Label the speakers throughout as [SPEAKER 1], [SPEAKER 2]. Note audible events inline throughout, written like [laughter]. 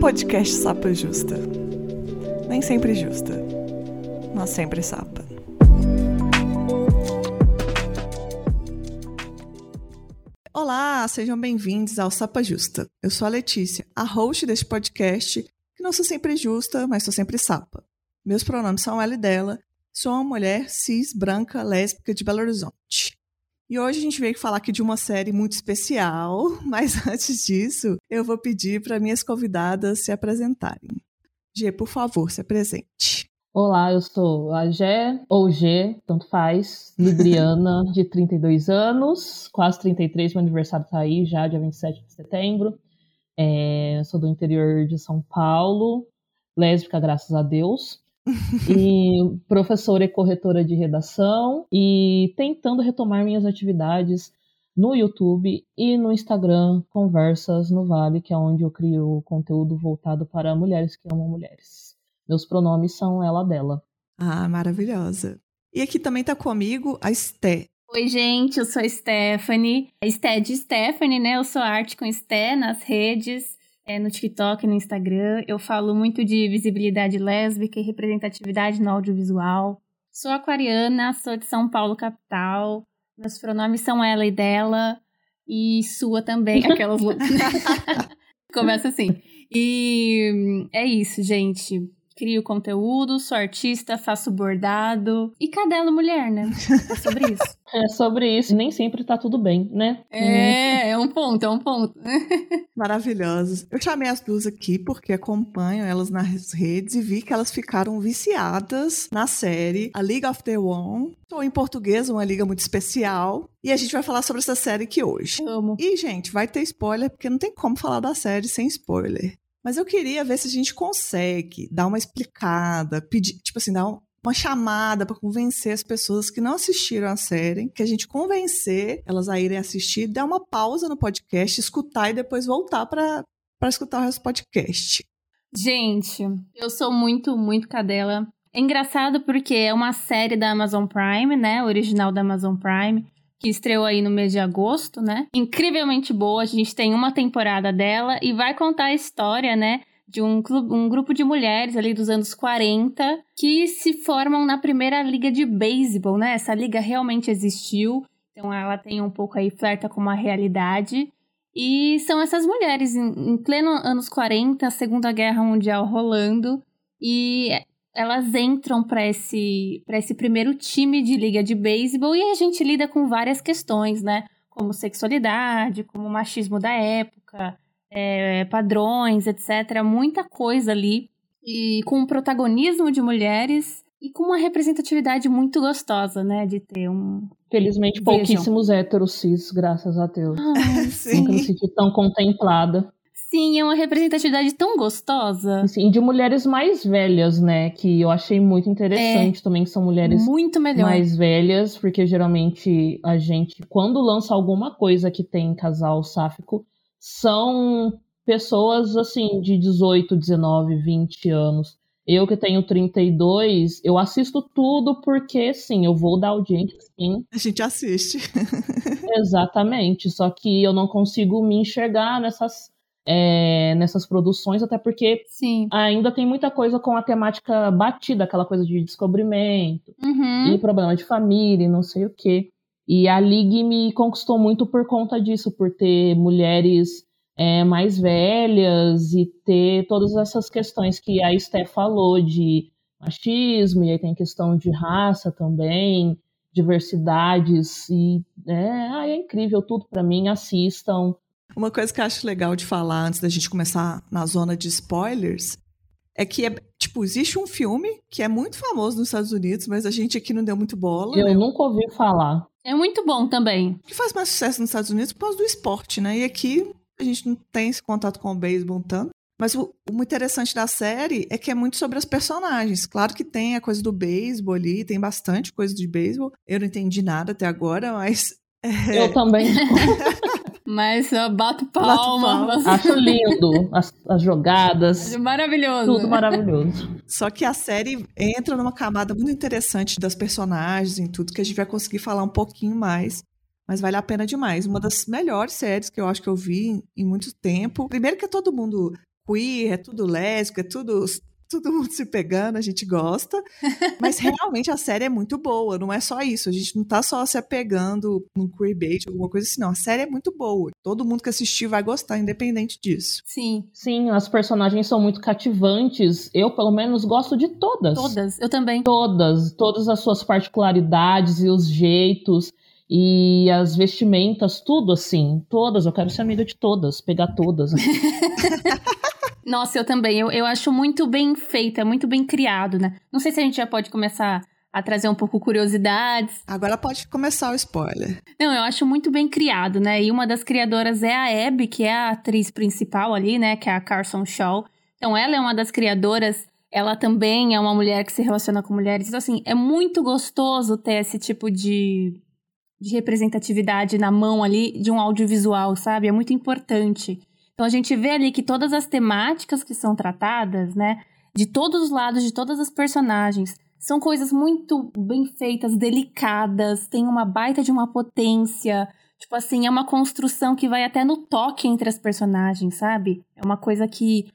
[SPEAKER 1] Podcast Sapa Justa. Nem sempre justa, mas sempre sapa. Olá, sejam bem-vindos ao Sapa Justa. Eu sou a Letícia, a host deste podcast, que não sou sempre justa, mas sou sempre sapa. Meus pronomes são ela e dela. Sou uma mulher cis, branca, lésbica de Belo Horizonte. E hoje a gente veio falar aqui de uma série muito especial, [laughs] mas antes disso, eu vou pedir para minhas convidadas se apresentarem. G, por favor, se apresente.
[SPEAKER 2] Olá, eu sou a Gé, ou G, tanto faz, libriana, [laughs] de 32 anos, quase 33, meu aniversário tá aí já, dia 27 de setembro. É, sou do interior de São Paulo, lésbica, graças a Deus [laughs] e professora e corretora de redação e tentando retomar minhas atividades no YouTube e no Instagram, Conversas no Vale, que é onde eu crio conteúdo voltado para mulheres que amam mulheres. Meus pronomes são ela dela.
[SPEAKER 1] Ah, maravilhosa. E aqui também está comigo a Esté.
[SPEAKER 3] Oi, gente, eu sou a Stephanie. Esté de Stephanie, né? Eu sou arte com Esté nas redes é, no TikTok, no Instagram. Eu falo muito de visibilidade lésbica e representatividade no audiovisual. Sou aquariana, sou de São Paulo, capital. Meus pronomes são ela e dela. E sua também, [laughs] aquelas. [laughs] Começa assim. E é isso, gente crio conteúdo, sou artista, faço bordado. E cadela mulher, né? É sobre isso. [laughs]
[SPEAKER 2] é sobre isso. Nem sempre tá tudo bem, né?
[SPEAKER 3] É, é um ponto, é um ponto. [laughs]
[SPEAKER 1] Maravilhosas. Eu chamei as duas aqui porque acompanho elas nas redes e vi que elas ficaram viciadas na série A League of the One. Ou em português, uma liga muito especial. E a gente vai falar sobre essa série aqui hoje.
[SPEAKER 3] Amo.
[SPEAKER 1] E, gente, vai ter spoiler, porque não tem como falar da série sem spoiler. Mas eu queria ver se a gente consegue dar uma explicada, pedir, tipo assim, dar uma chamada para convencer as pessoas que não assistiram a série, que a gente convencer elas a irem assistir, dar uma pausa no podcast, escutar e depois voltar para escutar o resto do podcast.
[SPEAKER 3] Gente, eu sou muito, muito cadela. É engraçado porque é uma série da Amazon Prime, né? Original da Amazon Prime que estreou aí no mês de agosto, né? Incrivelmente boa, a gente tem uma temporada dela e vai contar a história, né? De um, clube, um grupo de mulheres ali dos anos 40 que se formam na primeira liga de beisebol, né? Essa liga realmente existiu, então ela tem um pouco aí, flerta com uma realidade. E são essas mulheres em, em pleno anos 40, Segunda Guerra Mundial rolando, e elas entram para esse, esse primeiro time de liga de beisebol e a gente lida com várias questões, né? Como sexualidade, como machismo da época, é, padrões, etc. Muita coisa ali. E com o protagonismo de mulheres e com uma representatividade muito gostosa, né? De ter um.
[SPEAKER 2] Felizmente, Vejam. pouquíssimos héteros cis, graças a Deus.
[SPEAKER 3] Ah, sim.
[SPEAKER 2] Nunca me senti tão contemplada.
[SPEAKER 3] Sim, é uma representatividade tão gostosa.
[SPEAKER 2] Sim, de mulheres mais velhas, né? Que eu achei muito interessante é, também, que são mulheres
[SPEAKER 3] muito melhor.
[SPEAKER 2] mais velhas, porque geralmente a gente, quando lança alguma coisa que tem casal sáfico, são pessoas assim, de 18, 19, 20 anos. Eu que tenho 32, eu assisto tudo porque, sim, eu vou dar audiência, sim.
[SPEAKER 1] A gente assiste. [laughs]
[SPEAKER 2] Exatamente, só que eu não consigo me enxergar nessas é, nessas produções, até porque
[SPEAKER 3] Sim.
[SPEAKER 2] ainda tem muita coisa com a temática batida, aquela coisa de descobrimento
[SPEAKER 3] uhum.
[SPEAKER 2] e problema de família e não sei o quê. E a League me conquistou muito por conta disso, por ter mulheres é, mais velhas e ter todas essas questões que a Steph falou de machismo, e aí tem questão de raça também, diversidades, e é, é incrível tudo para mim, assistam.
[SPEAKER 1] Uma coisa que eu acho legal de falar antes da gente começar na zona de spoilers é que é, tipo, existe um filme que é muito famoso nos Estados Unidos, mas a gente aqui não deu muito bola.
[SPEAKER 2] Eu
[SPEAKER 1] né?
[SPEAKER 2] nunca ouvi falar.
[SPEAKER 3] É muito bom também.
[SPEAKER 1] Que faz mais sucesso nos Estados Unidos por causa do esporte, né? E aqui a gente não tem esse contato com o beisebol tanto. Mas o, o interessante da série é que é muito sobre as personagens. Claro que tem a coisa do beisebol ali, tem bastante coisa de beisebol. Eu não entendi nada até agora, mas. [laughs]
[SPEAKER 2] É... Eu também. [laughs]
[SPEAKER 3] Mas eu bato palma.
[SPEAKER 2] Bato palma. [laughs] Acho lindo as, as jogadas.
[SPEAKER 3] Acho maravilhoso.
[SPEAKER 2] Tudo maravilhoso.
[SPEAKER 1] Só que a série entra numa camada muito interessante das personagens e tudo, que a gente vai conseguir falar um pouquinho mais. Mas vale a pena demais. Uma das melhores séries que eu acho que eu vi em muito tempo. Primeiro que é todo mundo queer, é tudo lésbico, é tudo todo mundo se pegando, a gente gosta. [laughs] Mas realmente a série é muito boa, não é só isso. A gente não tá só se apegando num queerbait, alguma coisa assim, não. A série é muito boa. Todo mundo que assistir vai gostar, independente disso.
[SPEAKER 3] Sim.
[SPEAKER 2] Sim, as personagens são muito cativantes. Eu, pelo menos, gosto de todas.
[SPEAKER 3] Todas, eu também.
[SPEAKER 2] Todas. Todas as suas particularidades e os jeitos. E as vestimentas, tudo assim. Todas. Eu quero ser amiga de todas, pegar todas. [laughs]
[SPEAKER 3] Nossa, eu também. Eu, eu acho muito bem feita, muito bem criado, né? Não sei se a gente já pode começar a trazer um pouco curiosidades.
[SPEAKER 1] Agora pode começar o spoiler.
[SPEAKER 3] Não, eu acho muito bem criado, né? E uma das criadoras é a Abby, que é a atriz principal ali, né? Que é a Carson Shaw. Então ela é uma das criadoras. Ela também é uma mulher que se relaciona com mulheres. Então, assim, é muito gostoso ter esse tipo de, de representatividade na mão ali de um audiovisual, sabe? É muito importante. Então a gente vê ali que todas as temáticas que são tratadas, né, de todos os lados, de todas as personagens, são coisas muito bem feitas, delicadas, tem uma baita de uma potência. Tipo assim, é uma construção que vai até no toque entre as personagens, sabe? É uma coisa que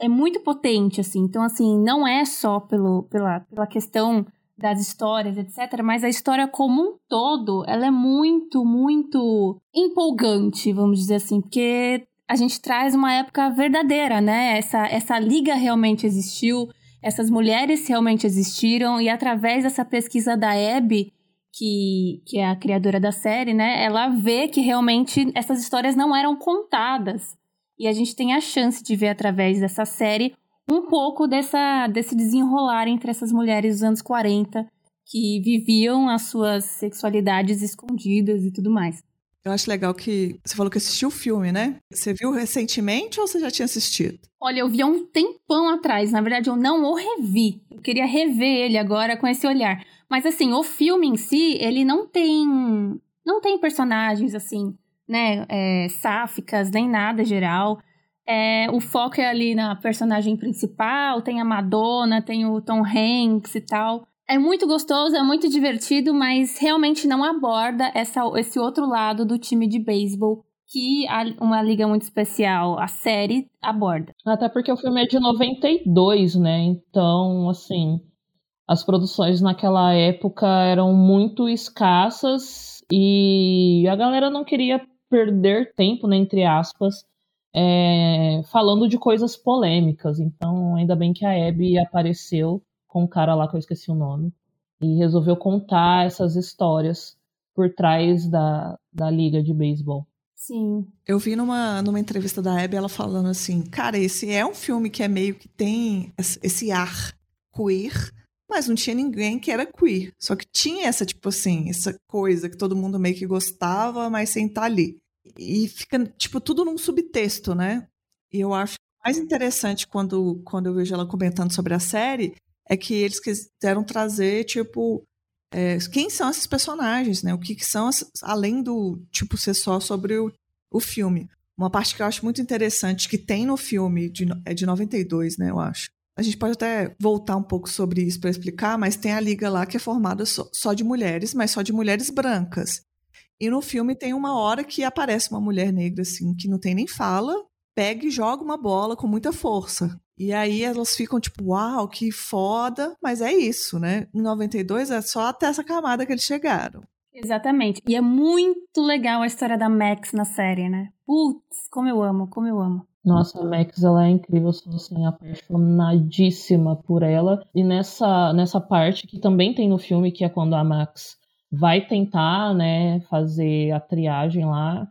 [SPEAKER 3] é muito potente, assim. Então, assim, não é só pelo, pela, pela questão das histórias, etc. Mas a história como um todo, ela é muito, muito empolgante, vamos dizer assim, porque a gente traz uma época verdadeira, né? Essa, essa liga realmente existiu, essas mulheres realmente existiram, e através dessa pesquisa da Abby, que, que é a criadora da série, né? Ela vê que realmente essas histórias não eram contadas. E a gente tem a chance de ver através dessa série um pouco dessa, desse desenrolar entre essas mulheres dos anos 40 que viviam as suas sexualidades escondidas e tudo mais.
[SPEAKER 1] Eu acho legal que você falou que assistiu o filme, né? Você viu recentemente ou você já tinha assistido?
[SPEAKER 3] Olha, eu vi há um tempão atrás. Na verdade, eu não o revi. Eu queria rever ele agora com esse olhar. Mas assim, o filme em si, ele não tem. Não tem personagens assim, né? É, sáficas, nem nada geral. É, o foco é ali na personagem principal, tem a Madonna, tem o Tom Hanks e tal. É muito gostoso, é muito divertido, mas realmente não aborda essa, esse outro lado do time de beisebol que a, uma liga muito especial, a série, aborda.
[SPEAKER 2] Até porque o filme é de 92, né? Então, assim, as produções naquela época eram muito escassas e a galera não queria perder tempo, né, entre aspas, é, falando de coisas polêmicas. Então, ainda bem que a Abby apareceu com um cara lá que eu esqueci o nome, e resolveu contar essas histórias por trás da, da liga de beisebol.
[SPEAKER 3] Sim.
[SPEAKER 1] Eu vi numa, numa entrevista da Abby ela falando assim: cara, esse é um filme que é meio que tem esse ar queer, mas não tinha ninguém que era queer. Só que tinha essa, tipo assim, essa coisa que todo mundo meio que gostava, mas sem estar ali. E fica, tipo, tudo num subtexto, né? E eu acho mais interessante quando, quando eu vejo ela comentando sobre a série é que eles quiseram trazer, tipo, é, quem são esses personagens, né? O que, que são, além do, tipo, ser só sobre o, o filme. Uma parte que eu acho muito interessante, que tem no filme, de, é de 92, né, eu acho. A gente pode até voltar um pouco sobre isso para explicar, mas tem a liga lá que é formada só, só de mulheres, mas só de mulheres brancas. E no filme tem uma hora que aparece uma mulher negra, assim, que não tem nem fala, pega e joga uma bola com muita força. E aí elas ficam tipo, uau, que foda, mas é isso, né? Em 92 é só até essa camada que eles chegaram.
[SPEAKER 3] Exatamente. E é muito legal a história da Max na série, né? Putz, como eu amo, como eu amo.
[SPEAKER 2] Nossa, a Max, ela é incrível, eu sou assim, apaixonadíssima por ela. E nessa, nessa parte que também tem no filme, que é quando a Max vai tentar, né, fazer a triagem lá.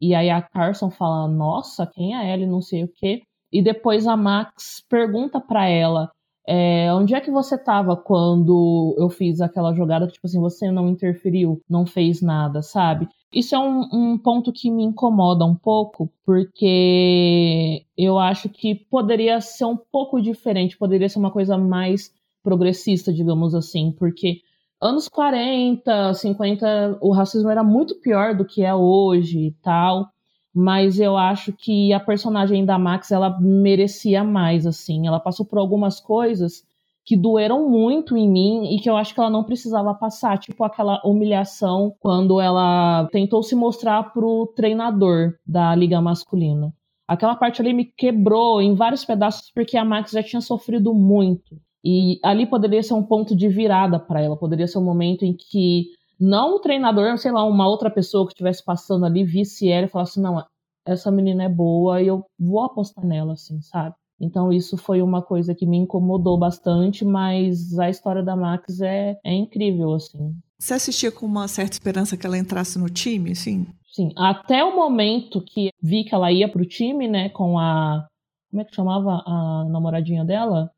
[SPEAKER 2] E aí a Carson fala, nossa, quem é ela? Não sei o quê. E depois a Max pergunta para ela é, onde é que você estava quando eu fiz aquela jogada tipo assim, você não interferiu, não fez nada, sabe? Isso é um, um, ponto que me incomoda um pouco, porque eu acho que poderia ser um pouco diferente, poderia ser uma coisa mais progressista, digamos assim, porque anos 40, 50, o racismo era muito pior do que é hoje e tal mas eu acho que a personagem da Max ela merecia mais assim. Ela passou por algumas coisas que doeram muito em mim e que eu acho que ela não precisava passar, tipo aquela humilhação quando ela tentou se mostrar pro treinador da liga masculina. Aquela parte ali me quebrou em vários pedaços porque a Max já tinha sofrido muito. E ali poderia ser um ponto de virada para ela, poderia ser um momento em que não o treinador, sei lá, uma outra pessoa que estivesse passando ali, visse ela e falasse: não, essa menina é boa e eu vou apostar nela, assim, sabe? Então isso foi uma coisa que me incomodou bastante, mas a história da Max é, é incrível, assim.
[SPEAKER 1] Você assistia com uma certa esperança que ela entrasse no time, assim?
[SPEAKER 2] Sim, até o momento que vi que ela ia pro time, né, com a... Como é que chamava a namoradinha dela?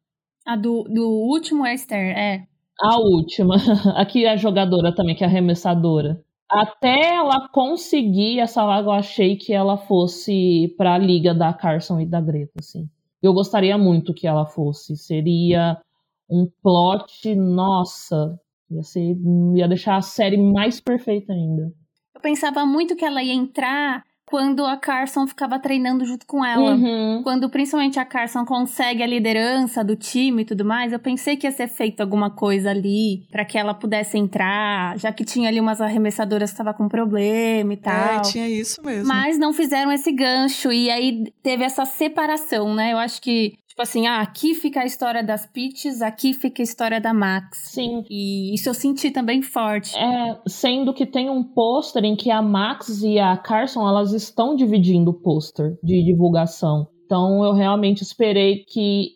[SPEAKER 3] A do, do último Esther, é.
[SPEAKER 2] A última. [laughs] Aqui é a jogadora também, que é a arremessadora. Até ela conseguir essa vaga, eu achei que ela fosse pra liga da Carson e da Greta, assim. Eu gostaria muito que ela fosse. Seria um plot, nossa, ia, ser, ia deixar a série mais perfeita ainda.
[SPEAKER 3] Eu pensava muito que ela ia entrar quando a Carson ficava treinando junto com ela. Uhum. Quando principalmente a Carson consegue a liderança do time e tudo mais, eu pensei que ia ser feito alguma coisa ali para que ela pudesse entrar, já que tinha ali umas arremessadoras que estavam com problema e é, tal.
[SPEAKER 1] É, tinha isso mesmo.
[SPEAKER 3] Mas não fizeram esse gancho e aí teve essa separação, né? Eu acho que Tipo assim, ah, aqui fica a história das Peaches, aqui fica a história da Max.
[SPEAKER 2] Sim.
[SPEAKER 3] E isso eu senti também forte.
[SPEAKER 2] É, sendo que tem um pôster em que a Max e a Carson, elas estão dividindo o pôster de divulgação. Então eu realmente esperei que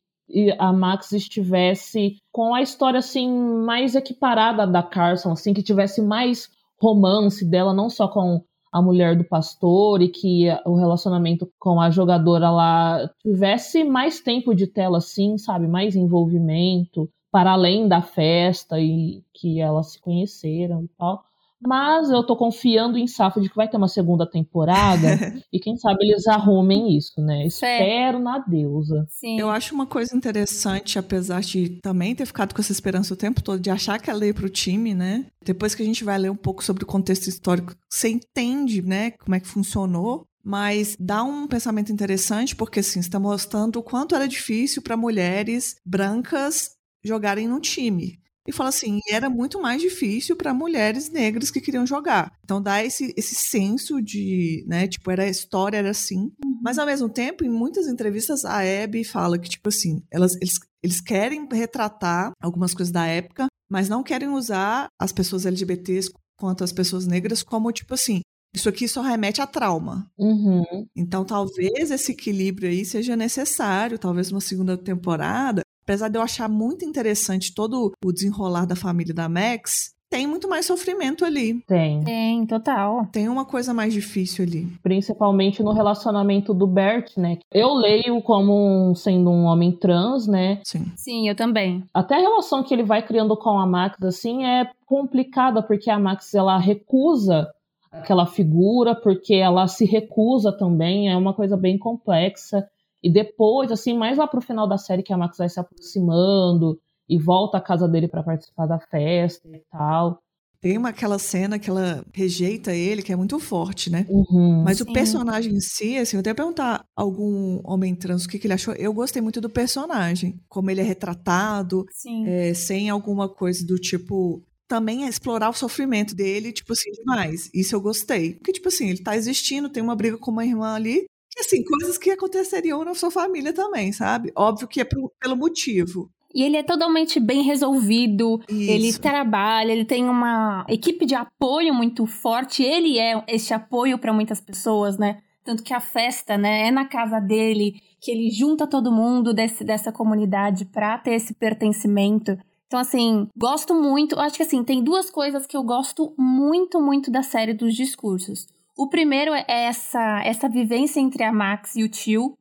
[SPEAKER 2] a Max estivesse com a história assim mais equiparada da Carson, assim que tivesse mais romance dela, não só com a mulher do pastor e que o relacionamento com a jogadora lá tivesse mais tempo de tela, assim, sabe? Mais envolvimento, para além da festa e que elas se conheceram e tal. Mas eu tô confiando em Safo de que vai ter uma segunda temporada [laughs] e quem sabe eles arrumem isso, né? Espero na deusa.
[SPEAKER 1] Sim. Eu acho uma coisa interessante, apesar de também ter ficado com essa esperança o tempo todo de achar que ela ia pro time, né? Depois que a gente vai ler um pouco sobre o contexto histórico, você entende, né, como é que funcionou. Mas dá um pensamento interessante, porque assim, está mostrando o quanto era difícil para mulheres brancas jogarem no time. E fala assim, era muito mais difícil para mulheres negras que queriam jogar. Então dá esse, esse senso de, né, tipo, era a história era assim. Uhum. Mas ao mesmo tempo, em muitas entrevistas a Abby fala que tipo assim, elas eles, eles querem retratar algumas coisas da época, mas não querem usar as pessoas LGBTs quanto as pessoas negras como tipo assim, isso aqui só remete a trauma.
[SPEAKER 2] Uhum.
[SPEAKER 1] Então, talvez esse equilíbrio aí seja necessário, talvez uma segunda temporada, apesar de eu achar muito interessante todo o desenrolar da família da Max, tem muito mais sofrimento ali.
[SPEAKER 2] Tem.
[SPEAKER 3] Tem, total.
[SPEAKER 1] Tem uma coisa mais difícil ali.
[SPEAKER 2] Principalmente no relacionamento do Bert, né? Eu leio como sendo um homem trans, né?
[SPEAKER 1] Sim.
[SPEAKER 3] Sim, eu também.
[SPEAKER 2] Até a relação que ele vai criando com a Max, assim, é complicada, porque a Max, ela recusa aquela figura, porque ela se recusa também, é uma coisa bem complexa. E depois, assim, mais lá pro final da série que a Max vai se aproximando e volta à casa dele para participar da festa e tal.
[SPEAKER 1] Tem uma, aquela cena que ela rejeita ele, que é muito forte, né?
[SPEAKER 2] Uhum,
[SPEAKER 1] Mas sim. o personagem em si, assim, eu até perguntar a algum homem trans o que, que, ele achou. Eu gostei muito do personagem, como ele é retratado, é, sem alguma coisa do tipo. Também é explorar o sofrimento dele, tipo assim, demais. Isso eu gostei. Porque, tipo assim, ele tá existindo, tem uma briga com uma irmã ali, assim, coisas que aconteceriam na sua família também, sabe? Óbvio que é pro, pelo motivo.
[SPEAKER 3] E ele é totalmente bem resolvido, Isso. ele trabalha, ele tem uma equipe de apoio muito forte, ele é esse apoio para muitas pessoas, né? Tanto que a festa, né, é na casa dele, que ele junta todo mundo desse, dessa comunidade pra ter esse pertencimento. Então, assim, gosto muito. Acho que, assim, tem duas coisas que eu gosto muito, muito da série dos discursos. O primeiro é essa, essa vivência entre a Max e o tio,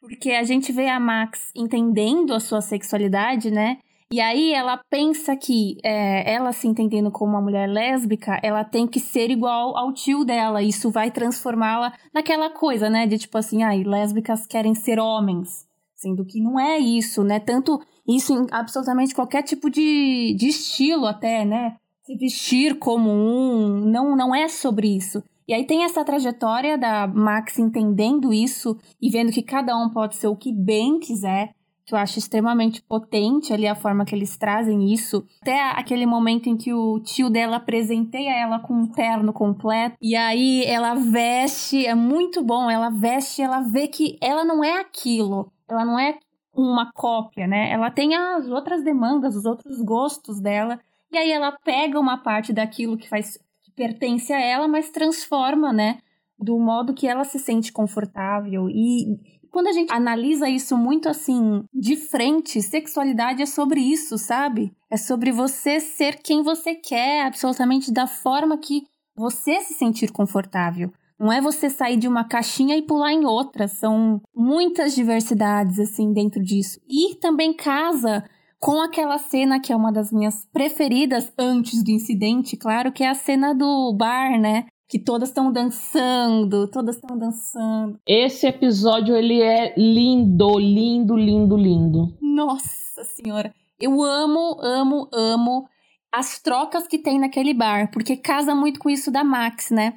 [SPEAKER 3] porque a gente vê a Max entendendo a sua sexualidade, né? E aí ela pensa que é, ela se entendendo como uma mulher lésbica, ela tem que ser igual ao tio dela. Isso vai transformá-la naquela coisa, né? De tipo assim, ai, lésbicas querem ser homens. Sendo que não é isso, né? Tanto isso em absolutamente qualquer tipo de, de estilo até, né? Se vestir como um, não, não é sobre isso. E aí tem essa trajetória da Max entendendo isso e vendo que cada um pode ser o que bem quiser, que eu acho extremamente potente ali a forma que eles trazem isso. Até aquele momento em que o tio dela presenteia ela com um terno completo e aí ela veste, é muito bom, ela veste, ela vê que ela não é aquilo, ela não é uma cópia, né? Ela tem as outras demandas, os outros gostos dela. E aí ela pega uma parte daquilo que faz pertence a ela, mas transforma, né, do modo que ela se sente confortável e quando a gente analisa isso muito assim, de frente, sexualidade é sobre isso, sabe? É sobre você ser quem você quer, absolutamente da forma que você se sentir confortável. Não é você sair de uma caixinha e pular em outra. São muitas diversidades, assim, dentro disso. E também casa com aquela cena que é uma das minhas preferidas antes do incidente, claro, que é a cena do bar, né? Que todas estão dançando, todas estão dançando.
[SPEAKER 2] Esse episódio, ele é lindo, lindo, lindo, lindo.
[SPEAKER 3] Nossa senhora. Eu amo, amo, amo as trocas que tem naquele bar, porque casa muito com isso da Max, né?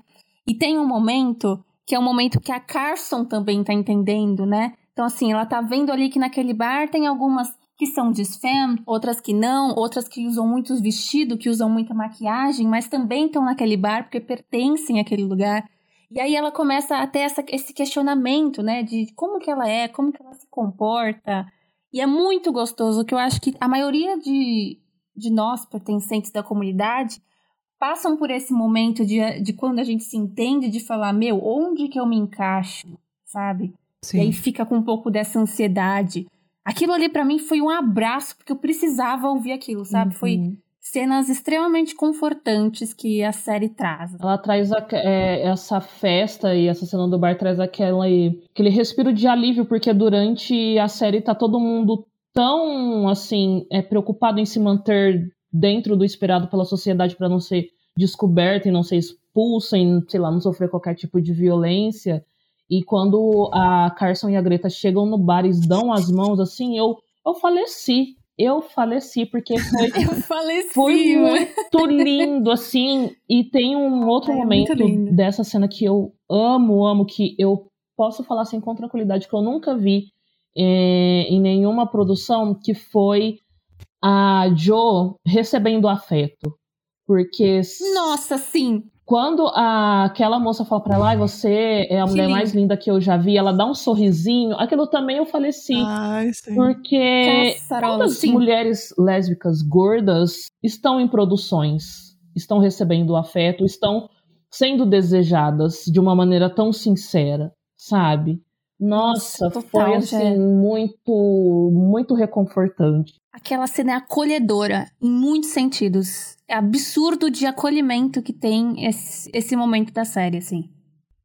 [SPEAKER 3] E tem um momento que é um momento que a Carson também tá entendendo, né? Então, assim, ela tá vendo ali que naquele bar tem algumas que são desfem, outras que não, outras que usam muitos vestidos, que usam muita maquiagem, mas também estão naquele bar porque pertencem àquele lugar. E aí ela começa a ter essa, esse questionamento, né, de como que ela é, como que ela se comporta. E é muito gostoso, que eu acho que a maioria de, de nós, pertencentes da comunidade, passam por esse momento de, de quando a gente se entende, de falar, meu, onde que eu me encaixo, sabe? Sim. E aí fica com um pouco dessa ansiedade. Aquilo ali para mim foi um abraço, porque eu precisava ouvir aquilo, sabe? Uhum. Foi cenas extremamente confortantes que a série traz.
[SPEAKER 2] Ela traz a, é, essa festa e essa cena do bar traz aquela, aquele respiro de alívio, porque durante a série tá todo mundo tão, assim, é, preocupado em se manter dentro do esperado pela sociedade para não ser descoberta e não ser expulsa, e, sei lá, não sofrer qualquer tipo de violência. E quando a Carson e a Greta chegam no bar e dão as mãos, assim, eu, eu faleci. Eu faleci, porque foi, [laughs]
[SPEAKER 3] faleci,
[SPEAKER 2] foi muito lindo, assim. E tem um outro momento dessa cena que eu amo, amo, que eu posso falar assim com tranquilidade, que eu nunca vi é, em nenhuma produção, que foi a Jo recebendo afeto. Porque.
[SPEAKER 3] Nossa, sim!
[SPEAKER 2] Quando a, aquela moça fala pra ela, ah, você é a mulher sim. mais linda que eu já vi, ela dá um sorrisinho, aquilo também eu falei sim.
[SPEAKER 1] Ai, sim.
[SPEAKER 2] Porque quantas sim. mulheres lésbicas gordas estão em produções, estão recebendo afeto, estão sendo desejadas de uma maneira tão sincera, sabe? Nossa, Total, foi assim, muito, muito reconfortante.
[SPEAKER 3] Aquela cena é acolhedora, em muitos sentidos. É absurdo de acolhimento que tem esse, esse momento da série, assim.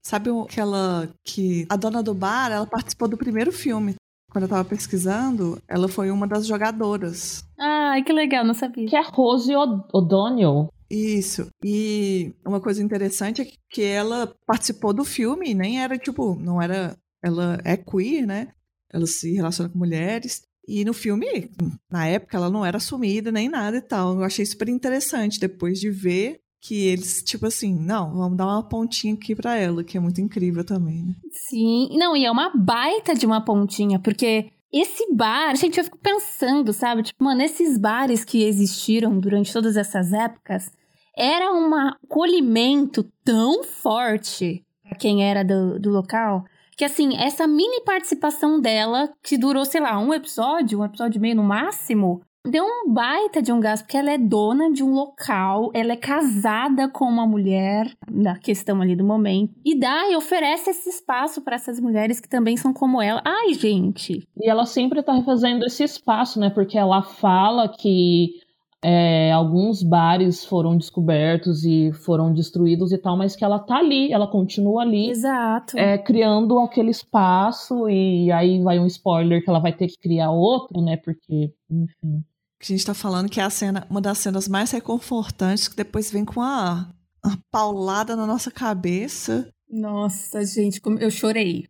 [SPEAKER 1] Sabe aquela que a dona do bar, ela participou do primeiro filme. Quando eu tava pesquisando, ela foi uma das jogadoras.
[SPEAKER 3] Ai, que legal, não sabia.
[SPEAKER 2] Que é Rose O'Donnell.
[SPEAKER 1] Isso. E uma coisa interessante é que ela participou do filme, nem era tipo, não era ela é queer, né? Ela se relaciona com mulheres. E no filme, na época, ela não era assumida nem nada e tal. Eu achei super interessante depois de ver que eles, tipo assim, não, vamos dar uma pontinha aqui pra ela, que é muito incrível também, né?
[SPEAKER 3] Sim, não, e é uma baita de uma pontinha, porque esse bar, gente, eu fico pensando, sabe? Tipo, mano, esses bares que existiram durante todas essas épocas, era um acolhimento tão forte para quem era do, do local que assim, essa mini participação dela, que durou, sei lá, um episódio, um episódio e meio no máximo, deu um baita de um gasto, porque ela é dona de um local, ela é casada com uma mulher, na questão ali do momento, e dá e oferece esse espaço para essas mulheres que também são como ela. Ai, gente!
[SPEAKER 2] E ela sempre tá refazendo esse espaço, né? Porque ela fala que é, alguns bares foram descobertos e foram destruídos e tal, mas que ela tá ali, ela continua ali.
[SPEAKER 3] Exato.
[SPEAKER 2] É, criando aquele espaço, e aí vai um spoiler que ela vai ter que criar outro, né? Porque, enfim.
[SPEAKER 1] A gente tá falando que é a cena, uma das cenas mais reconfortantes, que depois vem com a, a paulada na nossa cabeça.
[SPEAKER 3] Nossa, gente, como eu chorei.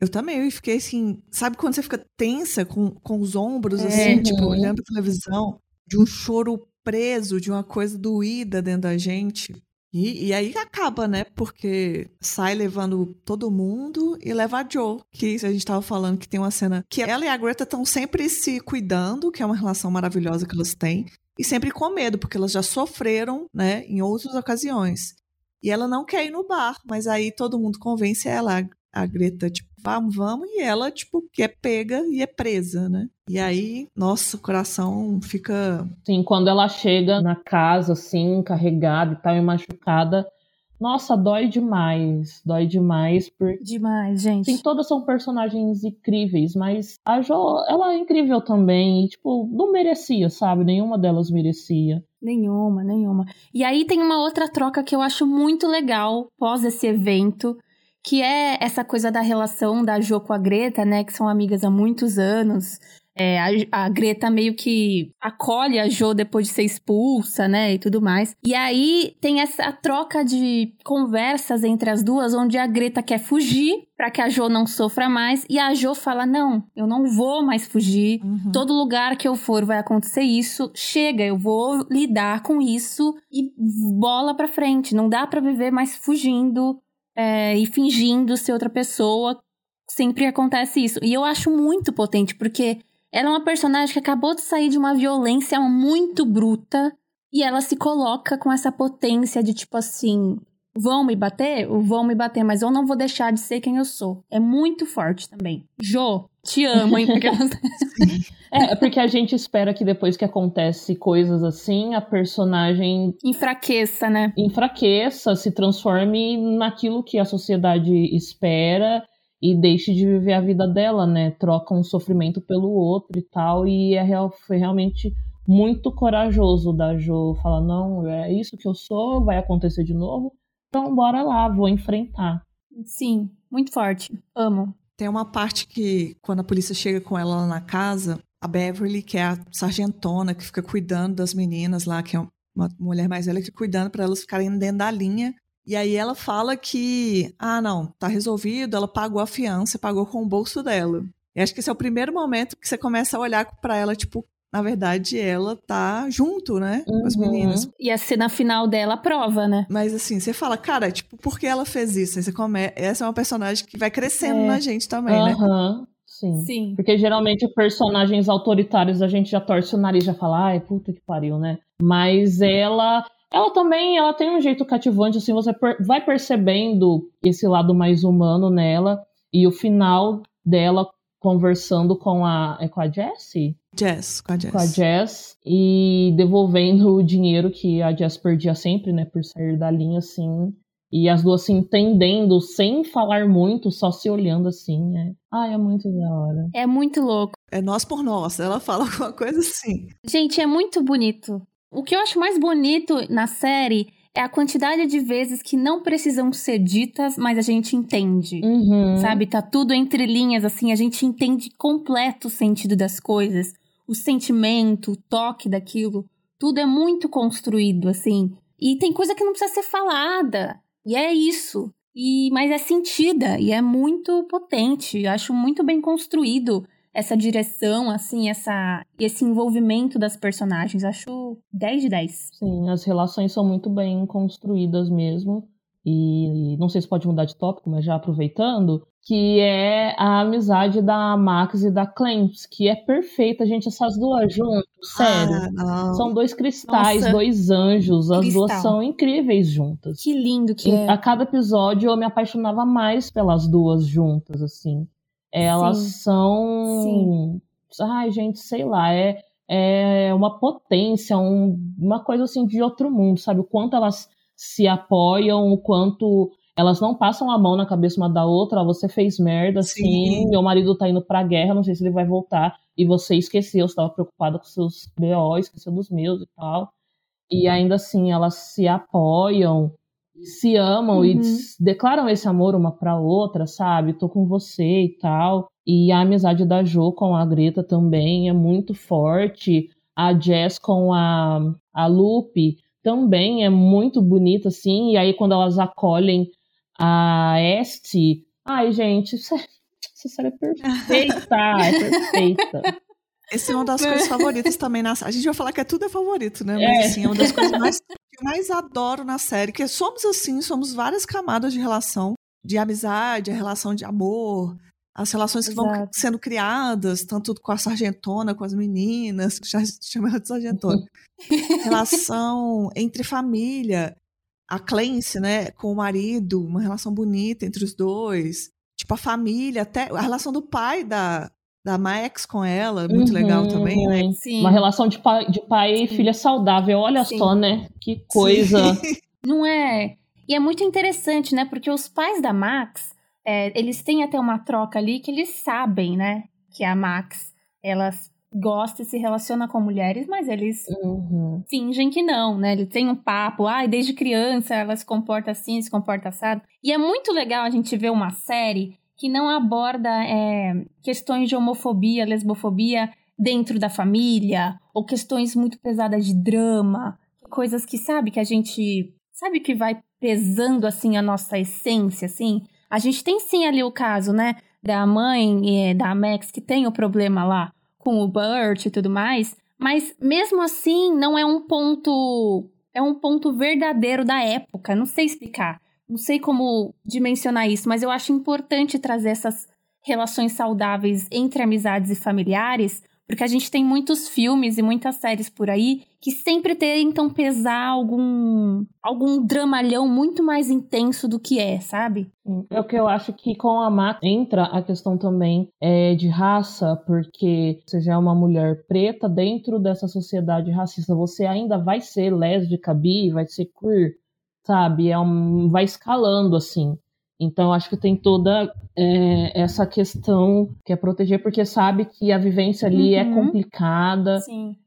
[SPEAKER 1] Eu também, eu fiquei assim, sabe quando você fica tensa com, com os ombros, é, assim, tipo, uhum. olhando pra televisão? De um choro preso, de uma coisa doída dentro da gente. E, e, aí acaba, né? Porque sai levando todo mundo e leva a Joe, que a gente tava falando que tem uma cena que ela e a Greta estão sempre se cuidando, que é uma relação maravilhosa que elas têm, e sempre com medo, porque elas já sofreram, né, em outras ocasiões. E ela não quer ir no bar, mas aí todo mundo convence ela, a Greta, tipo, vamos, vamos, e ela, tipo, que é pega e é presa, né? E aí, nossa, o coração fica.
[SPEAKER 2] Sim, quando ela chega na casa, assim, carregada e tal, e machucada, nossa, dói demais. Dói demais. Por...
[SPEAKER 3] Demais, gente.
[SPEAKER 2] Sim, todas são personagens incríveis, mas a Jo, ela é incrível também. E, tipo, não merecia, sabe? Nenhuma delas merecia.
[SPEAKER 3] Nenhuma, nenhuma. E aí tem uma outra troca que eu acho muito legal pós esse evento, que é essa coisa da relação da Jo com a Greta, né? Que são amigas há muitos anos. É, a, a, Greta meio que acolhe a Jo depois de ser expulsa, né? E tudo mais. E aí tem essa troca de conversas entre as duas, onde a Greta quer fugir para que a Jo não sofra mais. E a Jo fala: Não, eu não vou mais fugir. Uhum. Todo lugar que eu for vai acontecer isso. Chega, eu vou lidar com isso e bola pra frente. Não dá para viver mais fugindo é, e fingindo ser outra pessoa. Sempre acontece isso. E eu acho muito potente, porque ela é uma personagem que acabou de sair de uma violência muito bruta. E ela se coloca com essa potência de tipo assim: vão me bater? Vão me bater, mas eu não vou deixar de ser quem eu sou. É muito forte também. Jo, te amo, hein? Porque...
[SPEAKER 2] é, [laughs] [laughs] é, porque a gente espera que depois que acontece coisas assim, a personagem.
[SPEAKER 3] Enfraqueça, né?
[SPEAKER 2] Enfraqueça, se transforme naquilo que a sociedade espera e deixe de viver a vida dela, né? Troca um sofrimento pelo outro e tal. E é real, foi realmente muito corajoso da Jo falar: não, é isso que eu sou, vai acontecer de novo. Então, bora lá, vou enfrentar.
[SPEAKER 3] Sim, muito forte. Amo.
[SPEAKER 1] Tem uma parte que, quando a polícia chega com ela lá na casa, a Beverly, que é a sargentona que fica cuidando das meninas lá, que é uma mulher mais velha, que fica cuidando para elas ficarem dentro da linha. E aí ela fala que, ah, não, tá resolvido, ela pagou a fiança, pagou com o bolso dela. E acho que esse é o primeiro momento que você começa a olhar para ela, tipo, na verdade, ela tá junto, né? Uhum. Com as uhum. meninas.
[SPEAKER 3] E a cena final dela prova, né?
[SPEAKER 1] Mas assim, você fala, cara, tipo, por que ela fez isso? Aí você come... Essa é uma personagem que vai crescendo é. na gente também, uhum. né?
[SPEAKER 2] Sim. Sim. Porque geralmente personagens autoritários a gente já torce o nariz, já fala, ai, puta que pariu, né? Mas ela. Ela também, ela tem um jeito cativante, assim, você per vai percebendo esse lado mais humano nela. E o final dela conversando com a. É com a Jessie?
[SPEAKER 1] Jess, com a Jess.
[SPEAKER 2] Com a Jess. E devolvendo o dinheiro que a Jess perdia sempre, né? Por sair da linha, assim. E as duas se entendendo sem falar muito, só se olhando assim. É... Ai, é muito da hora.
[SPEAKER 3] É muito louco.
[SPEAKER 1] É nós por nós. Ela fala alguma coisa assim.
[SPEAKER 3] Gente, é muito bonito. O que eu acho mais bonito na série é a quantidade de vezes que não precisam ser ditas, mas a gente entende.
[SPEAKER 2] Uhum.
[SPEAKER 3] Sabe? Tá tudo entre linhas, assim, a gente entende completo o sentido das coisas, o sentimento, o toque daquilo. Tudo é muito construído, assim. E tem coisa que não precisa ser falada. E é isso. E, mas é sentida e é muito potente. Acho muito bem construído essa direção, assim, essa, esse envolvimento das personagens. Acho 10 de 10.
[SPEAKER 2] Sim, as relações são muito bem construídas mesmo. E não sei se pode mudar de tópico, mas já aproveitando, que é a amizade da Max e da Clamps, que é perfeita, gente, essas duas juntas, sério. Ah, são dois cristais, Nossa. dois anjos, as Cristal. duas são incríveis juntas.
[SPEAKER 3] Que lindo que é.
[SPEAKER 2] A cada episódio eu me apaixonava mais pelas duas juntas, assim. Elas Sim. são. Sim. Ai, gente, sei lá, é, é uma potência, um, uma coisa assim de outro mundo, sabe? O quanto elas se apoiam, o quanto elas não passam a mão na cabeça uma da outra, você fez merda, assim, Sim. meu marido tá indo pra guerra, não sei se ele vai voltar, e você esqueceu, você estava preocupada com seus BO, esqueceu dos meus e tal. E ainda assim, elas se apoiam, se amam uhum. e declaram esse amor uma para outra, sabe? Tô com você e tal. E a amizade da Jo com a Greta também é muito forte. A Jess com a, a Lupe também é muito bonita, assim. E aí, quando elas acolhem a Este, ai, gente, essa série é [laughs] perfeita, é perfeita.
[SPEAKER 1] Esse é uma das coisas favoritas também na A gente vai falar que é tudo é favorito, né? Mas é. assim, é uma das coisas mais, [laughs] que eu mais adoro na série, que somos assim, somos várias camadas de relação, de amizade, a relação de amor, as relações que Exato. vão sendo criadas, tanto com a sargentona, com as meninas, que já chama ela de sargentona. relação entre família, a Clancy, né, com o marido, uma relação bonita entre os dois. Tipo, a família, até a relação do pai da, da Max com ela, muito uhum, legal também, né?
[SPEAKER 2] Sim. Uma relação de pai, de pai e filha saudável, olha Sim. só, né? Que coisa.
[SPEAKER 3] Sim. [laughs] Não é? E é muito interessante, né? Porque os pais da Max, é, eles têm até uma troca ali que eles sabem, né? Que a Max, ela gosta e se relaciona com mulheres, mas eles uhum. fingem que não, né? Eles têm um papo, ai, ah, desde criança ela se comporta assim, se comporta assado. E é muito legal a gente ver uma série que não aborda é, questões de homofobia, lesbofobia dentro da família, ou questões muito pesadas de drama, coisas que, sabe, que a gente, sabe que vai pesando, assim, a nossa essência, assim? A gente tem sim ali o caso, né, da mãe é, da Max que tem o problema lá com o Burt e tudo mais, mas mesmo assim não é um ponto é um ponto verdadeiro da época, não sei explicar. Não sei como dimensionar isso, mas eu acho importante trazer essas relações saudáveis entre amizades e familiares, porque a gente tem muitos filmes e muitas séries por aí que sempre tentam pesar algum algum dramalhão muito mais intenso do que é, sabe?
[SPEAKER 2] É o que eu acho que com a Max entra a questão também é, de raça, porque você já é uma mulher preta dentro dessa sociedade racista, você ainda vai ser lésbica, bi, vai ser queer, sabe? É um, vai escalando assim. Então, acho que tem toda é, essa questão que é proteger, porque sabe que a vivência ali é uhum. é complicada.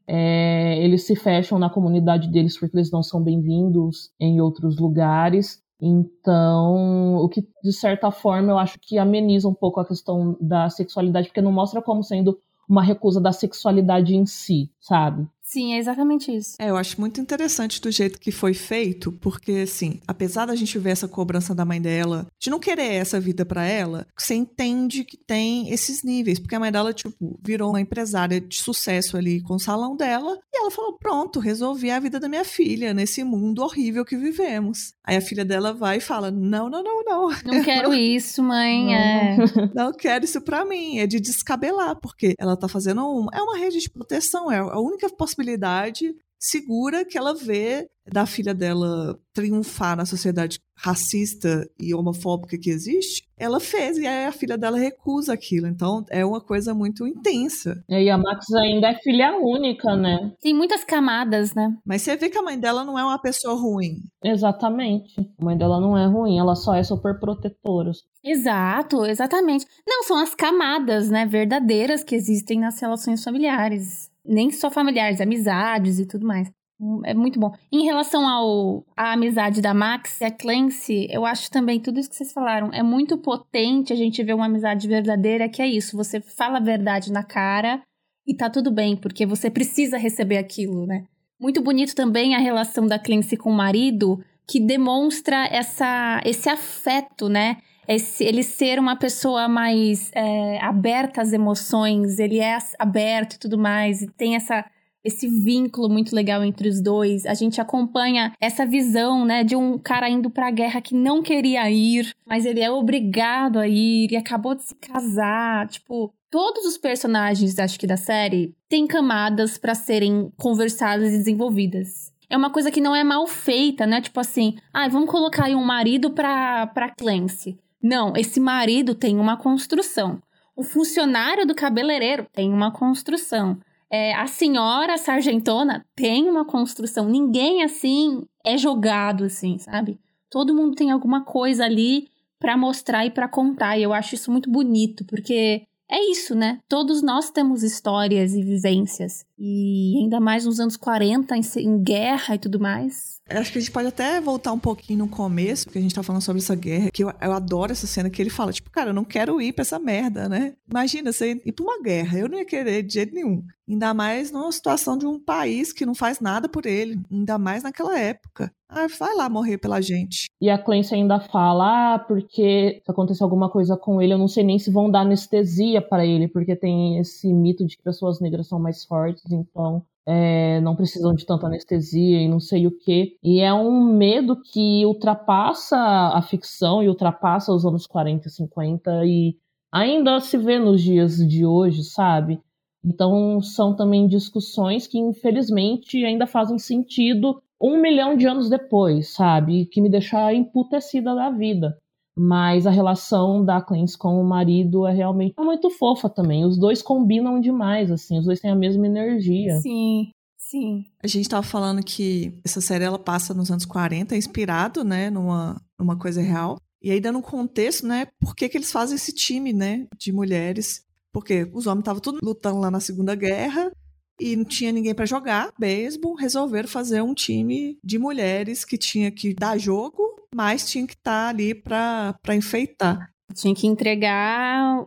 [SPEAKER 2] É, eles se fecham na comunidade deles porque eles não são bem-vindos em outros lugares. Então, o que de certa forma eu acho que ameniza um pouco a questão da sexualidade, porque não mostra como sendo uma recusa da sexualidade em si, sabe?
[SPEAKER 3] Sim, é exatamente isso.
[SPEAKER 1] É, eu acho muito interessante do jeito que foi feito, porque, assim, apesar da gente ver essa cobrança da mãe dela, de não querer essa vida para ela, você entende que tem esses níveis, porque a mãe dela, tipo, virou uma empresária de sucesso ali com o salão dela, e ela falou: pronto, resolvi a vida da minha filha nesse mundo horrível que vivemos. Aí a filha dela vai e fala: não, não, não, não.
[SPEAKER 3] Não [laughs] quero isso, mãe. Não, é. [laughs]
[SPEAKER 1] não quero isso pra mim. É de descabelar, porque ela tá fazendo um, é uma rede de proteção, é a única possibilidade segura que ela vê da filha dela triunfar na sociedade racista e homofóbica que existe, ela fez e aí a filha dela recusa aquilo. Então é uma coisa muito intensa.
[SPEAKER 2] E a Max ainda é filha única, né?
[SPEAKER 3] Tem muitas camadas, né?
[SPEAKER 1] Mas você vê que a mãe dela não é uma pessoa ruim.
[SPEAKER 2] Exatamente. A mãe dela não é ruim, ela só é super protetora.
[SPEAKER 3] Exato, exatamente. Não, são as camadas, né, verdadeiras que existem nas relações familiares nem só familiares, amizades e tudo mais. Hum, é muito bom. Em relação ao à amizade da Max e a Clancy, eu acho também tudo isso que vocês falaram é muito potente a gente ver uma amizade verdadeira, que é isso, você fala a verdade na cara e tá tudo bem, porque você precisa receber aquilo, né? Muito bonito também a relação da Clancy com o marido, que demonstra essa, esse afeto, né? Esse, ele ser uma pessoa mais é, aberta às emoções, ele é aberto e tudo mais, e tem essa esse vínculo muito legal entre os dois. A gente acompanha essa visão, né, de um cara indo para a guerra que não queria ir, mas ele é obrigado a ir e acabou de se casar, tipo, todos os personagens, acho que da série, têm camadas para serem conversadas e desenvolvidas. É uma coisa que não é mal feita, né? Tipo assim, ah, vamos colocar aí um marido pra, pra Clancy. Não, esse marido tem uma construção. O funcionário do cabeleireiro tem uma construção. É, a senhora sargentona tem uma construção. Ninguém assim é jogado assim, sabe? Todo mundo tem alguma coisa ali para mostrar e para contar. E eu acho isso muito bonito, porque é isso, né? Todos nós temos histórias e vivências. E ainda mais nos anos 40, em, em guerra e tudo mais.
[SPEAKER 1] Acho que a gente pode até voltar um pouquinho no começo, porque a gente tá falando sobre essa guerra, que eu, eu adoro essa cena que ele fala, tipo, cara, eu não quero ir pra essa merda, né? Imagina você ir pra uma guerra, eu não ia querer de jeito nenhum. Ainda mais numa situação de um país que não faz nada por ele, ainda mais naquela época. Ah, vai lá morrer pela gente.
[SPEAKER 2] E a Clancy ainda fala, ah, porque se acontecer alguma coisa com ele, eu não sei nem se vão dar anestesia para ele, porque tem esse mito de que pessoas negras são mais fortes, então é, não precisam de tanta anestesia e não sei o que. E é um medo que ultrapassa a ficção e ultrapassa os anos 40 e 50 e ainda se vê nos dias de hoje, sabe? Então são também discussões que infelizmente ainda fazem sentido um milhão de anos depois, sabe? Que me deixa emputecida da vida. Mas a relação da Clancy com o marido é realmente muito fofa também. Os dois combinam demais, assim. Os dois têm a mesma energia.
[SPEAKER 3] Sim, sim.
[SPEAKER 1] A gente tava falando que essa série ela passa nos anos 40, é inspirado, né, numa, numa coisa real. E aí, dando um contexto, né, por que, que eles fazem esse time, né, de mulheres? Porque os homens estavam tudo lutando lá na Segunda Guerra e não tinha ninguém para jogar beisebol, resolveram fazer um time de mulheres que tinha que dar jogo mas tinha que estar tá ali para enfeitar.
[SPEAKER 3] Tinha que entregar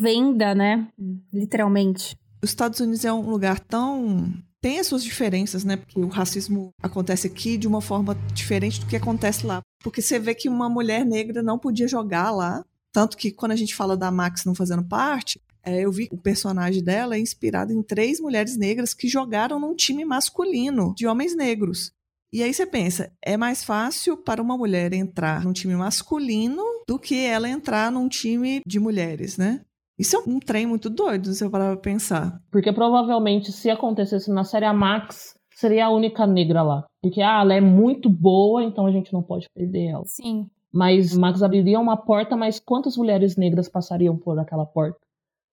[SPEAKER 3] venda, né? Literalmente.
[SPEAKER 1] Os Estados Unidos é um lugar tão tem as suas diferenças, né? Porque o racismo acontece aqui de uma forma diferente do que acontece lá. Porque você vê que uma mulher negra não podia jogar lá. Tanto que quando a gente fala da Max não fazendo parte, é, eu vi que o personagem dela é inspirado em três mulheres negras que jogaram num time masculino de homens negros. E aí você pensa, é mais fácil para uma mulher entrar num time masculino do que ela entrar num time de mulheres, né? Isso é um trem muito doido, se eu parar pra pensar.
[SPEAKER 2] Porque provavelmente, se acontecesse na série a Max, seria a única negra lá. Porque, ah, ela é muito boa, então a gente não pode perder ela.
[SPEAKER 3] Sim.
[SPEAKER 2] Mas Max abriria uma porta, mas quantas mulheres negras passariam por aquela porta?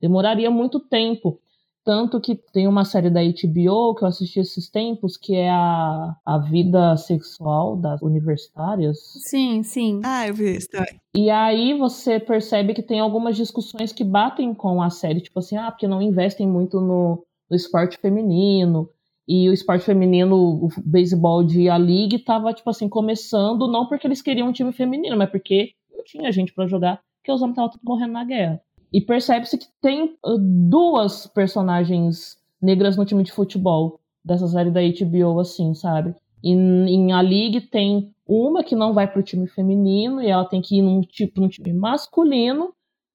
[SPEAKER 2] Demoraria muito tempo. Tanto que tem uma série da HBO que eu assisti esses tempos, que é a, a vida sexual das universitárias.
[SPEAKER 3] Sim, sim.
[SPEAKER 1] Ah, eu vi isso também.
[SPEAKER 2] E aí você percebe que tem algumas discussões que batem com a série, tipo assim, ah, porque não investem muito no, no esporte feminino. E o esporte feminino, o beisebol de A League, tava, tipo assim, começando, não porque eles queriam um time feminino, mas porque não tinha gente para jogar, porque os homens estavam tudo morrendo na guerra. E percebe-se que tem uh, duas personagens negras no time de futebol dessa série da HBO, assim, sabe? E em A League tem uma que não vai pro time feminino e ela tem que ir num tipo num time masculino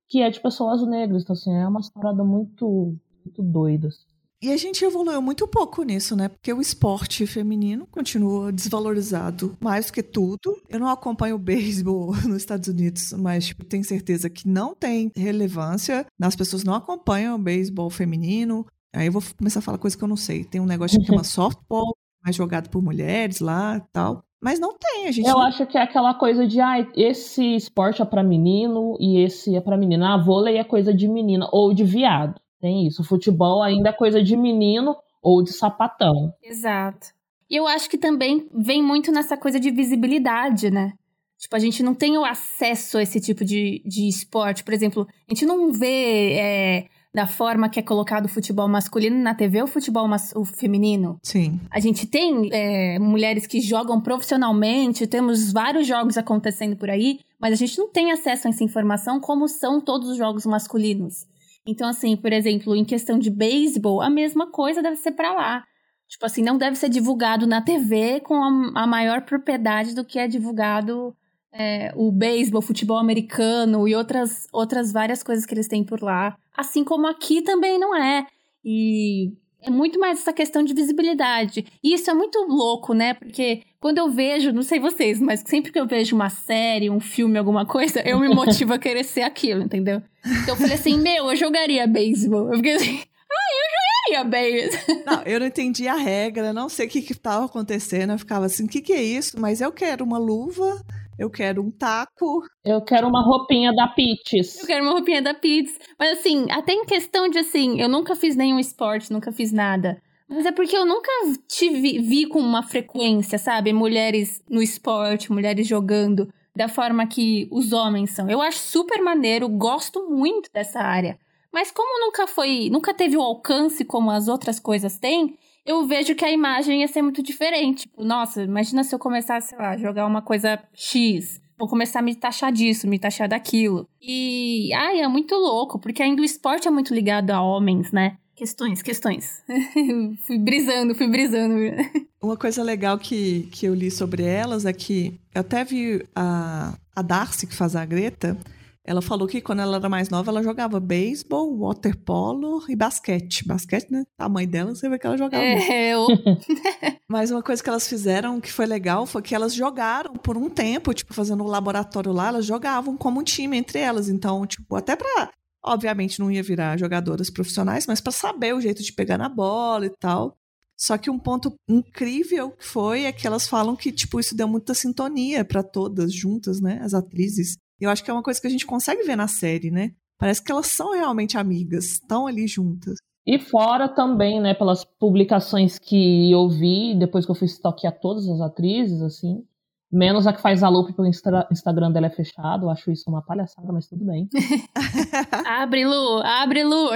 [SPEAKER 2] que é de pessoas negras. Então, assim, é uma parada muito, muito doida. Assim.
[SPEAKER 1] E a gente evoluiu muito pouco nisso, né? Porque o esporte feminino continua desvalorizado mais do que tudo. Eu não acompanho o beisebol [laughs] nos Estados Unidos, mas tipo, tenho certeza que não tem relevância. As pessoas não acompanham o beisebol feminino. Aí eu vou começar a falar coisa que eu não sei. Tem um negócio que chama [laughs] softball, mais jogado por mulheres lá e tal. Mas não tem, a gente.
[SPEAKER 2] Eu
[SPEAKER 1] não...
[SPEAKER 2] acho que é aquela coisa de, ah, esse esporte é para menino e esse é para menina. Ah, vôlei é coisa de menina ou de viado. Tem isso. O futebol ainda é coisa de menino ou de sapatão.
[SPEAKER 3] Exato. E eu acho que também vem muito nessa coisa de visibilidade, né? Tipo, a gente não tem o acesso a esse tipo de, de esporte. Por exemplo, a gente não vê é, da forma que é colocado o futebol masculino na TV o futebol mas, o feminino.
[SPEAKER 1] Sim.
[SPEAKER 3] A gente tem é, mulheres que jogam profissionalmente, temos vários jogos acontecendo por aí, mas a gente não tem acesso a essa informação como são todos os jogos masculinos. Então, assim, por exemplo, em questão de beisebol, a mesma coisa deve ser para lá. Tipo assim, não deve ser divulgado na TV com a, a maior propriedade do que é divulgado é, o beisebol, futebol americano e outras, outras várias coisas que eles têm por lá. Assim como aqui também não é. E é muito mais essa questão de visibilidade. E isso é muito louco, né? Porque quando eu vejo, não sei vocês, mas sempre que eu vejo uma série, um filme, alguma coisa, eu me motivo a querer ser aquilo, entendeu? Então eu falei assim, meu, eu jogaria beisebol. Eu fiquei assim, ah, eu jogaria beisebol.
[SPEAKER 1] Não, eu não entendi a regra, não sei o que estava acontecendo. Eu ficava assim, o que, que é isso? Mas eu quero uma luva eu quero um taco.
[SPEAKER 2] Eu quero uma roupinha da Peaches.
[SPEAKER 3] Eu quero uma roupinha da Peaches. Mas assim, até em questão de assim, eu nunca fiz nenhum esporte, nunca fiz nada. Mas é porque eu nunca te vi, vi com uma frequência, sabe? Mulheres no esporte, mulheres jogando da forma que os homens são. Eu acho super maneiro, gosto muito dessa área. Mas como nunca foi, nunca teve o alcance como as outras coisas têm, eu vejo que a imagem ia ser muito diferente. Tipo, nossa, imagina se eu começasse, sei lá, jogar uma coisa X. Vou começar a me taxar disso, me taxar daquilo. E, ai, é muito louco, porque ainda o esporte é muito ligado a homens, né? Questões, questões. [laughs] fui brisando, fui brisando. [laughs]
[SPEAKER 1] Uma coisa legal que, que eu li sobre elas é que eu até vi a, a Darcy, que faz a Greta, ela falou que quando ela era mais nova, ela jogava beisebol, waterpolo e basquete. Basquete, né? A mãe dela, você vê que ela jogava.
[SPEAKER 3] É, eu... [laughs]
[SPEAKER 1] Mas uma coisa que elas fizeram que foi legal foi que elas jogaram por um tempo, tipo, fazendo o um laboratório lá, elas jogavam como um time entre elas. Então, tipo, até pra. Obviamente não ia virar jogadoras profissionais, mas para saber o jeito de pegar na bola e tal. Só que um ponto incrível que foi é que elas falam que, tipo, isso deu muita sintonia para todas juntas, né? As atrizes. Eu acho que é uma coisa que a gente consegue ver na série, né? Parece que elas são realmente amigas, estão ali juntas.
[SPEAKER 2] E fora também, né, pelas publicações que eu vi, depois que eu fui stalkear todas as atrizes, assim, menos a que faz a loop pelo Insta Instagram dela é fechado, eu acho isso uma palhaçada, mas tudo bem. [laughs]
[SPEAKER 3] abre, Lu, abre, Lu!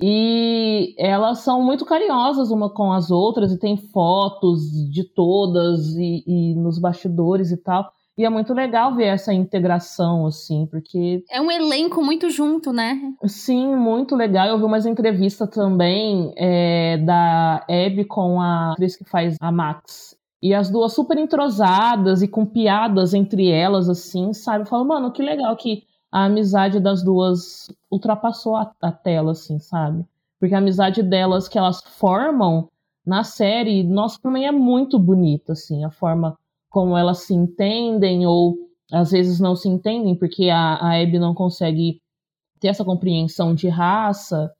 [SPEAKER 2] e elas são muito carinhosas uma com as outras, e tem fotos de todas, e, e nos bastidores e tal. E é muito legal ver essa integração, assim, porque.
[SPEAKER 3] É um elenco muito junto, né?
[SPEAKER 2] Sim, muito legal. Eu vi umas entrevistas também é, da Abby com a atriz que faz a Max. E as duas super entrosadas e com piadas entre elas, assim, sabe? Eu falo, mano, que legal que a amizade das duas ultrapassou a, a tela, assim, sabe? Porque a amizade delas que elas formam na série, nossa, também é muito bonita, assim, a forma como elas se entendem ou às vezes não se entendem porque a, a Abby não consegue ter essa compreensão de raça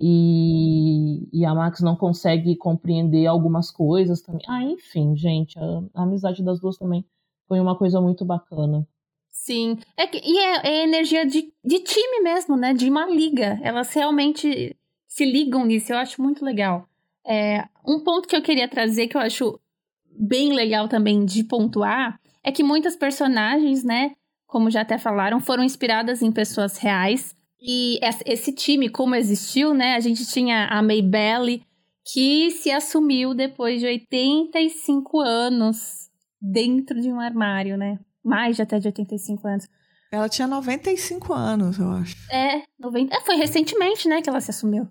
[SPEAKER 2] e, e a Max não consegue compreender algumas coisas também. Ah, enfim, gente, a, a amizade das duas também foi uma coisa muito bacana.
[SPEAKER 3] Sim, é que, e é, é energia de, de time mesmo, né? De uma liga. Elas realmente se ligam nisso, eu acho muito legal. É, um ponto que eu queria trazer, que eu acho bem legal também de pontuar é que muitas personagens, né, como já até falaram, foram inspiradas em pessoas reais. E esse time, como existiu, né, a gente tinha a Maybelle, que se assumiu depois de 85 anos dentro de um armário, né? Mais de até de 85 anos.
[SPEAKER 1] Ela tinha 95 anos, eu acho.
[SPEAKER 3] É, 90... é foi recentemente, né, que ela se assumiu.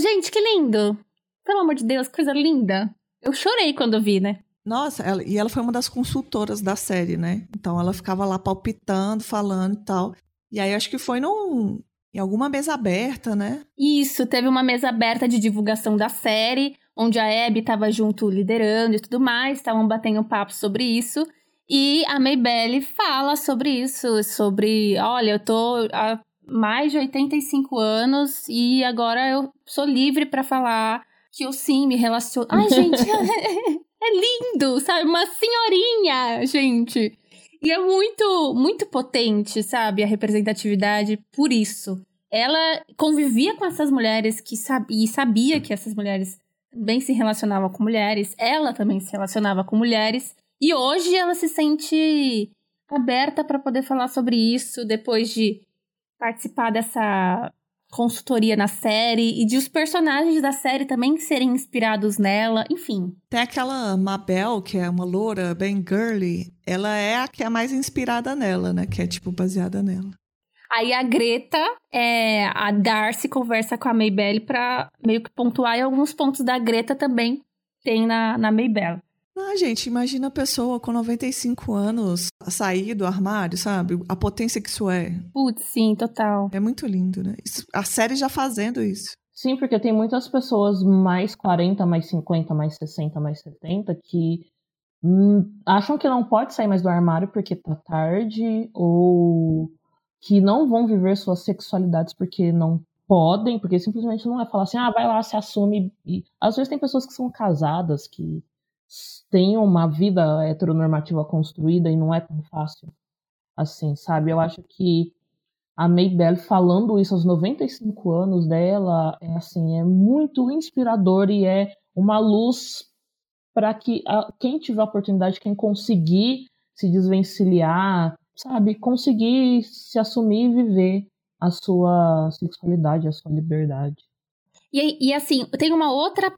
[SPEAKER 3] Gente, que lindo! Pelo amor de Deus, coisa linda! Eu chorei quando vi, né?
[SPEAKER 1] Nossa, ela, e ela foi uma das consultoras da série, né? Então ela ficava lá palpitando, falando e tal. E aí acho que foi num, em alguma mesa aberta, né?
[SPEAKER 3] Isso, teve uma mesa aberta de divulgação da série, onde a Abby estava junto liderando e tudo mais, estavam batendo papo sobre isso. E a Maybelle fala sobre isso, sobre, olha, eu tô há mais de 85 anos e agora eu sou livre para falar que eu sim me relaciono. Ai, gente, [laughs] [laughs] é lindo, sabe? Uma senhorinha, gente. E é muito, muito potente, sabe? A representatividade por isso. Ela convivia com essas mulheres que sabia, e sabia que essas mulheres também se relacionavam com mulheres. Ela também se relacionava com mulheres. E hoje ela se sente aberta para poder falar sobre isso depois de participar dessa consultoria na série e de os personagens da série também serem inspirados nela, enfim.
[SPEAKER 1] Tem aquela Mabel, que é uma loura bem girly, ela é a que é mais inspirada nela, né? Que é tipo baseada nela.
[SPEAKER 3] Aí a Greta, é, a Darcy conversa com a Maybelle pra meio que pontuar e alguns pontos da Greta também tem na, na Maybelle.
[SPEAKER 1] Ah, gente, imagina a pessoa com 95 anos sair do armário, sabe? A potência que isso é.
[SPEAKER 3] Putz, sim, total.
[SPEAKER 1] É muito lindo, né? Isso, a série já fazendo isso.
[SPEAKER 2] Sim, porque tem muitas pessoas mais 40, mais 50, mais 60, mais 70 que hum, acham que não pode sair mais do armário porque tá tarde ou que não vão viver suas sexualidades porque não podem, porque simplesmente não é falar assim, ah, vai lá, se assume. E às vezes tem pessoas que são casadas que têm uma vida heteronormativa construída e não é tão fácil assim, sabe? Eu acho que a Maybelle falando isso aos 95 anos dela é assim, é muito inspirador e é uma luz para que a, quem tiver a oportunidade, quem conseguir se desvencilhar, sabe, conseguir se assumir e viver a sua sexualidade, a sua liberdade.
[SPEAKER 3] E, e assim, tem uma outra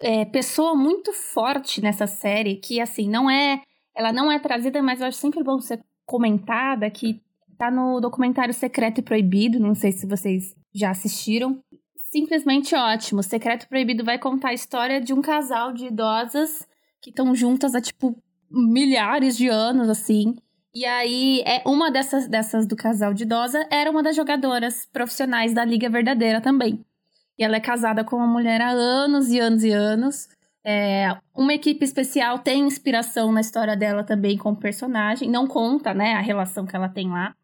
[SPEAKER 3] é, pessoa muito forte nessa série que, assim, não é. Ela não é trazida, mas eu acho sempre bom ser comentada, que tá no documentário Secreto e Proibido, não sei se vocês já assistiram. Simplesmente ótimo. Secreto Proibido vai contar a história de um casal de idosas que estão juntas há, tipo, milhares de anos, assim. E aí, é uma dessas, dessas do casal de idosa era uma das jogadoras profissionais da Liga Verdadeira também. E ela é casada com uma mulher há anos e anos e anos. É, uma equipe especial tem inspiração na história dela também como personagem. Não conta, né, a relação que ela tem lá.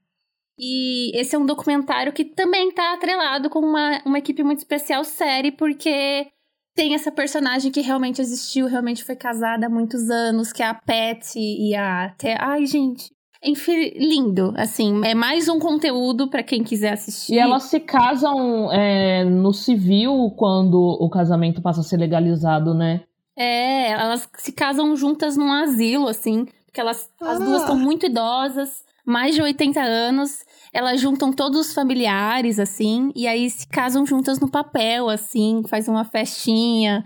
[SPEAKER 3] E esse é um documentário que também tá atrelado com uma, uma equipe muito especial série, porque tem essa personagem que realmente existiu, realmente foi casada há muitos anos, que é a Pat e a... Ai, gente, enfim, lindo, assim, é mais um conteúdo para quem quiser assistir.
[SPEAKER 2] E elas se casam é, no civil quando o casamento passa a ser legalizado, né?
[SPEAKER 3] É, elas se casam juntas num asilo, assim, porque elas, ah. as duas são muito idosas, mais de 80 anos, elas juntam todos os familiares, assim, e aí se casam juntas no papel, assim, faz uma festinha.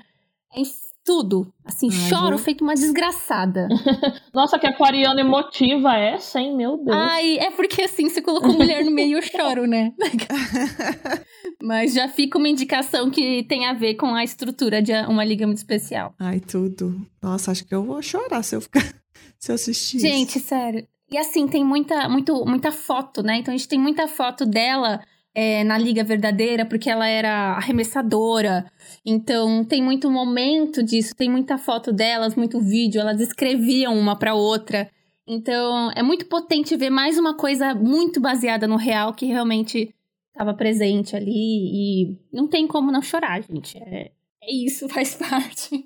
[SPEAKER 3] É tudo. Assim, Ai, choro feito uma desgraçada. [laughs]
[SPEAKER 2] Nossa, que aquariana emotiva essa, hein? Meu Deus.
[SPEAKER 3] Ai, é porque assim, você colocou mulher no meio, eu choro, né? [laughs] Mas já fica uma indicação que tem a ver com a estrutura de uma liga muito especial.
[SPEAKER 1] Ai, tudo. Nossa, acho que eu vou chorar se eu ficar. [laughs] se eu assistir.
[SPEAKER 3] Gente,
[SPEAKER 1] isso.
[SPEAKER 3] sério. E assim, tem muita, muito, muita foto, né? Então a gente tem muita foto dela é, na Liga Verdadeira, porque ela era arremessadora. Então, tem muito momento disso, tem muita foto delas, muito vídeo, elas escreviam uma para outra. Então, é muito potente ver mais uma coisa muito baseada no real que realmente estava presente ali. E não tem como não chorar, gente. É, é isso, [laughs] faz parte.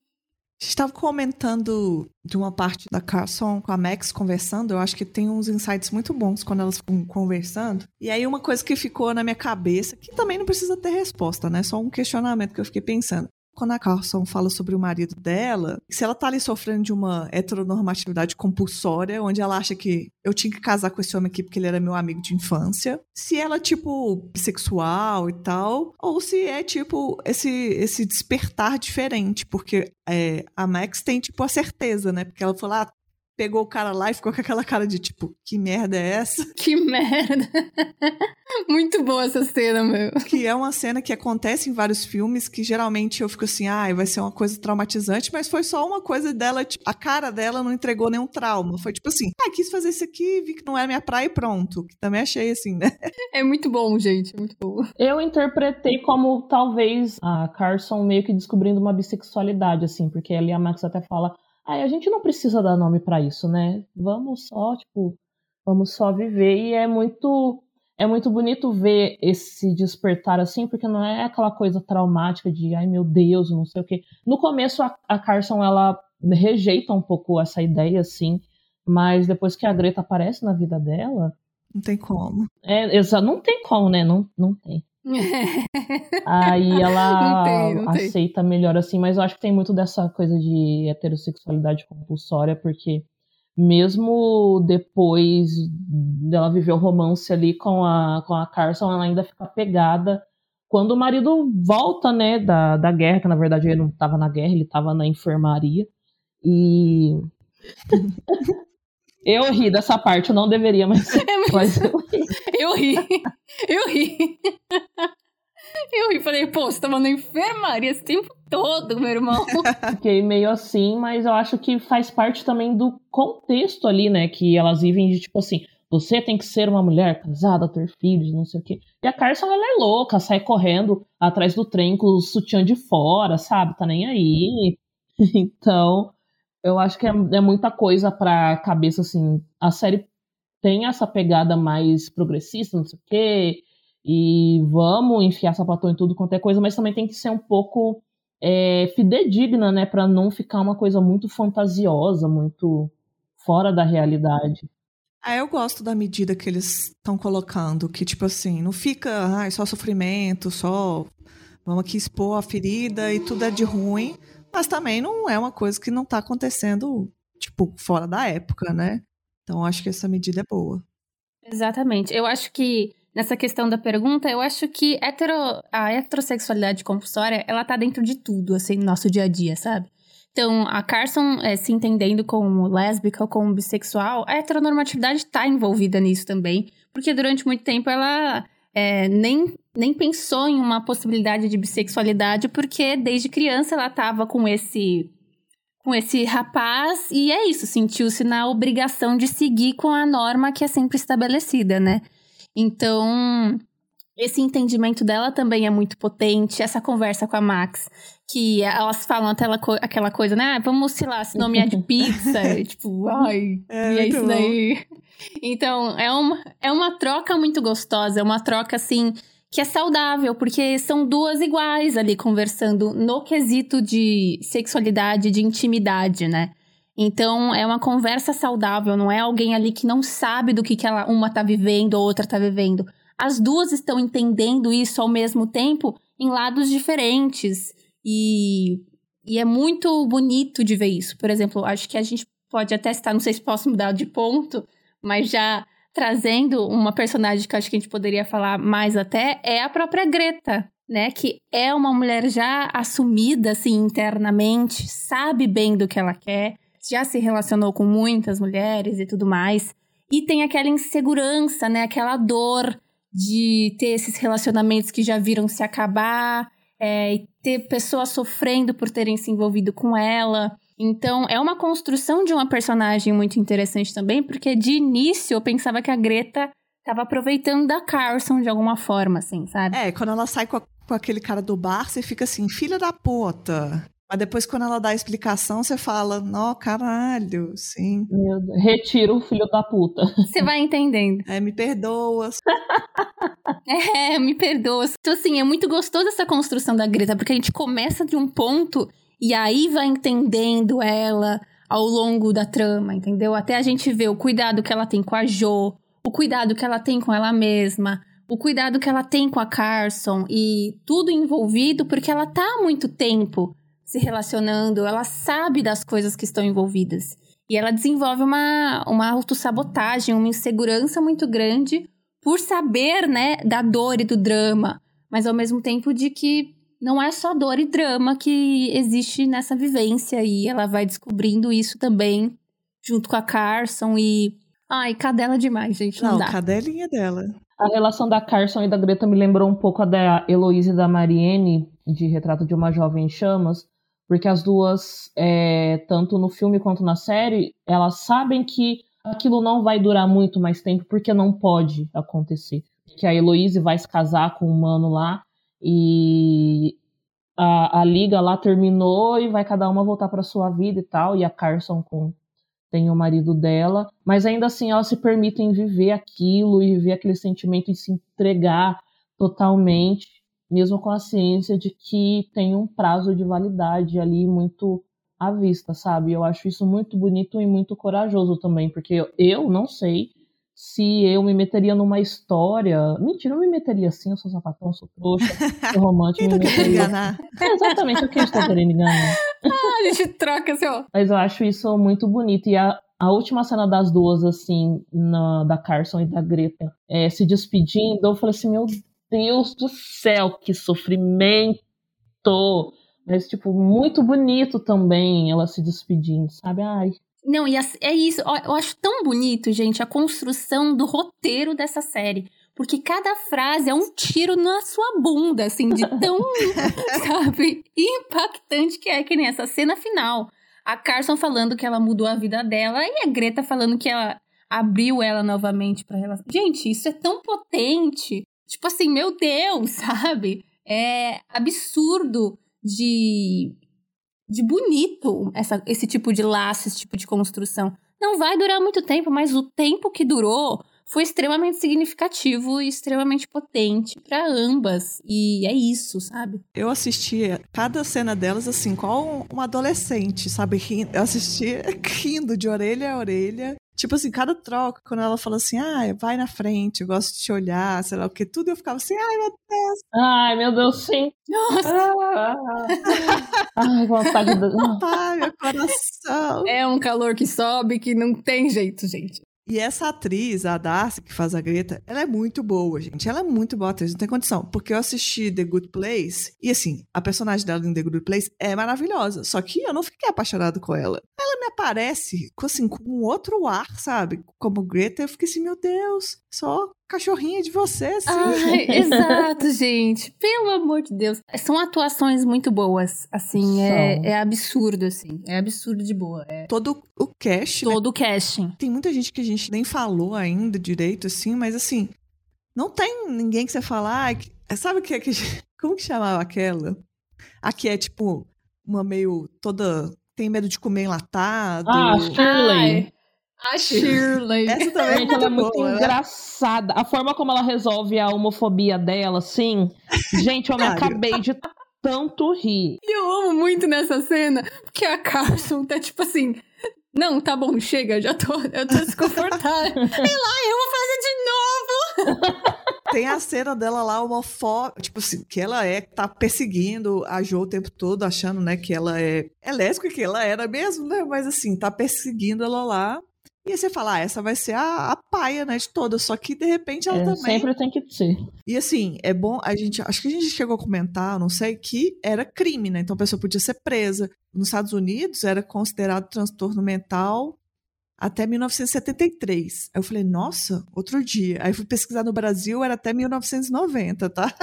[SPEAKER 1] Gente estava comentando de uma parte da Carson com a Max conversando. Eu acho que tem uns insights muito bons quando elas ficam conversando. E aí, uma coisa que ficou na minha cabeça, que também não precisa ter resposta, né? Só um questionamento que eu fiquei pensando quando a Carson fala sobre o marido dela, se ela tá ali sofrendo de uma heteronormatividade compulsória, onde ela acha que eu tinha que casar com esse homem aqui porque ele era meu amigo de infância, se ela, tipo, bissexual e tal, ou se é, tipo, esse, esse despertar diferente, porque é, a Max tem, tipo, a certeza, né? Porque ela falou, ah, pegou o cara lá e ficou com aquela cara de tipo, que merda é essa? [laughs]
[SPEAKER 3] Que merda! [laughs] Muito boa essa cena, meu.
[SPEAKER 1] Que é uma cena que acontece em vários filmes que geralmente eu fico assim, ah, vai ser uma coisa traumatizante, mas foi só uma coisa dela, tipo, a cara dela não entregou nenhum trauma. Foi tipo assim, ah, quis fazer isso aqui, vi que não é minha praia e pronto. Que também achei assim, né? [laughs]
[SPEAKER 3] É muito bom, gente, muito bom.
[SPEAKER 2] Eu interpretei como talvez a Carson meio que descobrindo uma bissexualidade, assim, porque ali a Max até fala Aí a gente não precisa dar nome para isso, né? Vamos só, tipo, vamos só viver e é muito é muito bonito ver esse despertar assim, porque não é aquela coisa traumática de ai meu Deus, não sei o quê. No começo a, a Carson ela rejeita um pouco essa ideia assim, mas depois que a Greta aparece na vida dela,
[SPEAKER 1] não tem como.
[SPEAKER 2] É, não tem como, né? Não, não tem. [laughs] Aí ela não tem, não aceita tem. melhor assim, mas eu acho que tem muito dessa coisa de heterossexualidade compulsória, porque mesmo depois dela viver o romance ali com a, com a Carson, ela ainda fica pegada quando o marido volta, né, da, da guerra, que na verdade ele não estava na guerra, ele estava na enfermaria. E. [laughs] [laughs] eu ri dessa parte, eu não deveria, mas, é mas eu ri. [laughs]
[SPEAKER 3] Eu ri. Eu ri. Eu ri, falei, pô, você tava na enfermaria esse tempo todo, meu irmão. [laughs]
[SPEAKER 2] Fiquei meio assim, mas eu acho que faz parte também do contexto ali, né? Que elas vivem de tipo assim, você tem que ser uma mulher casada, ter filhos, não sei o quê. E a Carson, ela é louca, sai correndo atrás do trem com o sutiã de fora, sabe? Tá nem aí. [laughs] Então, eu acho que é, é muita coisa pra cabeça, assim. A série tem essa pegada mais progressista, não sei o quê, e vamos enfiar sapatão em tudo quanto é coisa, mas também tem que ser um pouco é, fidedigna, né, para não ficar uma coisa muito fantasiosa, muito fora da realidade.
[SPEAKER 1] Ah, eu gosto da medida que eles estão colocando, que tipo assim, não fica ah, só sofrimento, só vamos aqui expor a ferida e tudo é de ruim, mas também não é uma coisa que não está acontecendo, tipo, fora da época, né? Então acho que essa medida é boa.
[SPEAKER 3] Exatamente. Eu acho que nessa questão da pergunta, eu acho que hetero, a heterossexualidade compulsória, ela tá dentro de tudo, assim, no nosso dia a dia, sabe? Então, a Carson é, se entendendo como lésbica ou como bissexual, a heteronormatividade está envolvida nisso também, porque durante muito tempo ela é, nem, nem pensou em uma possibilidade de bissexualidade, porque desde criança ela estava com esse com esse rapaz e é isso, sentiu-se na obrigação de seguir com a norma que é sempre estabelecida, né? Então, esse entendimento dela também é muito potente. Essa conversa com a Max, que elas falam aquela, co aquela coisa, né? Ah, vamos, sei lá, se nomear de pizza. [laughs] tipo, ai, é, e é isso daí. Então, é uma, é uma troca muito gostosa, é uma troca assim que é saudável, porque são duas iguais ali conversando no quesito de sexualidade, de intimidade, né? Então, é uma conversa saudável, não é alguém ali que não sabe do que, que ela, uma tá vivendo ou outra tá vivendo. As duas estão entendendo isso ao mesmo tempo em lados diferentes. E, e é muito bonito de ver isso. Por exemplo, acho que a gente pode até estar, não sei se posso mudar de ponto, mas já trazendo uma personagem que acho que a gente poderia falar mais até, é a própria Greta, né? Que é uma mulher já assumida, assim, internamente, sabe bem do que ela quer, já se relacionou com muitas mulheres e tudo mais. E tem aquela insegurança, né? Aquela dor de ter esses relacionamentos que já viram se acabar, é, e ter pessoas sofrendo por terem se envolvido com ela. Então, é uma construção de uma personagem muito interessante também, porque de início eu pensava que a Greta estava aproveitando da Carson de alguma forma, assim, sabe?
[SPEAKER 1] É, quando ela sai com, a, com aquele cara do bar, você fica assim, filha da puta. Mas depois, quando ela dá a explicação, você fala, nó, caralho, sim.
[SPEAKER 2] Meu Deus. Retira o filho da puta. [laughs]
[SPEAKER 3] Você vai entendendo.
[SPEAKER 1] É, me perdoa. [laughs]
[SPEAKER 3] é, me perdoa. Então, assim, é muito gostoso essa construção da Greta, porque a gente começa de um ponto e aí vai entendendo ela ao longo da trama, entendeu? Até a gente ver o cuidado que ela tem com a Jo, o cuidado que ela tem com ela mesma, o cuidado que ela tem com a Carson e tudo envolvido porque ela tá há muito tempo se relacionando, ela sabe das coisas que estão envolvidas. E ela desenvolve uma, uma autossabotagem, uma insegurança muito grande por saber, né, da dor e do drama, mas ao mesmo tempo de que não é só dor e drama que existe nessa vivência e ela vai descobrindo isso também junto com a Carson e ai, cadela demais, gente, não, não dá.
[SPEAKER 1] cadelinha dela.
[SPEAKER 2] A relação da Carson e da Greta me lembrou um pouco a da Heloísa e da Mariene de Retrato de uma Jovem em Chamas, porque as duas, é, tanto no filme quanto na série, elas sabem que aquilo não vai durar muito mais tempo, porque não pode acontecer. Que a Heloise vai se casar com um mano lá e a, a liga lá terminou e vai cada uma voltar para sua vida e tal, e a Carson com tem o marido dela, mas ainda assim elas se permitem viver aquilo e viver aquele sentimento e se entregar totalmente mesmo com a ciência de que tem um prazo de validade ali muito à vista, sabe? Eu acho isso muito bonito e muito corajoso também, porque eu, eu não sei se eu me meteria numa história. Mentira, eu me meteria assim, eu sou sapatão, sou trouxa, [laughs] sou romântico.
[SPEAKER 1] me meteria... enganar?
[SPEAKER 2] É exatamente o que a gente tá querendo enganar.
[SPEAKER 3] ah, a gente troca assim, ó.
[SPEAKER 2] Mas eu acho isso muito bonito. E a, a última cena das duas, assim, na, da Carson e da Greta, é, se despedindo, eu falei assim, meu Deus do céu, que sofrimento! Mas, tipo, muito bonito também ela se despedindo, sabe? Ai.
[SPEAKER 3] Não, e é isso. Eu acho tão bonito, gente, a construção do roteiro dessa série. Porque cada frase é um tiro na sua bunda, assim, de tão, [laughs] sabe, impactante que é, que nem essa cena final. A Carson falando que ela mudou a vida dela e a Greta falando que ela abriu ela novamente para relação. Gente, isso é tão potente. Tipo assim, meu Deus, [laughs] sabe? É absurdo de, de bonito essa, esse tipo de laço, esse tipo de construção. Não vai durar muito tempo, mas o tempo que durou foi extremamente significativo e extremamente potente para ambas. E é isso, sabe?
[SPEAKER 1] Eu assistia cada cena delas assim, qual um adolescente, sabe? Eu assistia [laughs] rindo de orelha a orelha. Tipo assim, cada troca, quando ela fala assim, ah, vai na frente, eu gosto de te olhar, sei lá o que, tudo eu ficava assim, ai meu Deus.
[SPEAKER 2] Ai, meu Deus, sim.
[SPEAKER 3] Nossa.
[SPEAKER 2] Ah, [laughs] ai, vontade de.
[SPEAKER 1] Ai, meu coração.
[SPEAKER 3] É um calor que sobe que não tem jeito, gente.
[SPEAKER 1] E essa atriz, a Darcy, que faz a Greta, ela é muito boa, gente. Ela é muito boa atriz, não tem condição. Porque eu assisti The Good Place, e assim, a personagem dela em The Good Place é maravilhosa. Só que eu não fiquei apaixonado com ela. Ela me aparece, assim, com um outro ar, sabe? Como Greta, eu fiquei assim, meu Deus, só cachorrinha de você, assim.
[SPEAKER 3] Ai, [laughs] exato, gente. Pelo amor de Deus. São atuações muito boas, assim, é, é, absurdo, assim. É absurdo de boa. É...
[SPEAKER 1] Todo o cast,
[SPEAKER 3] né? Todo né? o casting.
[SPEAKER 1] Tem muita gente que a gente nem falou ainda direito, assim, mas assim, não tem ninguém que você fala, ah, sabe o que é que... [laughs] Como que chamava aquela? Aqui é, tipo, uma meio toda... Tem medo de comer enlatado.
[SPEAKER 2] Ah, Shirley.
[SPEAKER 3] A Shirley. [laughs]
[SPEAKER 1] Essa também
[SPEAKER 2] Gente,
[SPEAKER 1] é
[SPEAKER 2] ela é
[SPEAKER 1] muito, né?
[SPEAKER 2] engraçada. A forma como ela resolve a homofobia dela, assim. Gente, eu acabei de tanto rir.
[SPEAKER 3] E eu amo muito nessa cena, porque a Carson tá tipo assim. Não, tá bom, chega, já tô, eu tô desconfortável. [laughs] Sei lá, eu vou fazer de novo.
[SPEAKER 1] Tem a cena dela lá, homofóbica, tipo assim, que ela é, tá perseguindo a Jo o tempo todo, achando, né, que ela é, é lésbica, que ela era mesmo, né, mas assim, tá perseguindo ela lá. E aí você fala, ah, essa vai ser a, a paia, né, de todas, só que de repente ela
[SPEAKER 2] É,
[SPEAKER 1] também...
[SPEAKER 2] sempre tem que ser.
[SPEAKER 1] E assim, é bom, a gente, acho que a gente chegou a comentar, não sei, que era crime, né, então a pessoa podia ser presa. Nos Estados Unidos era considerado transtorno mental até 1973. Aí eu falei, nossa, outro dia. Aí fui pesquisar no Brasil, era até 1990, tá?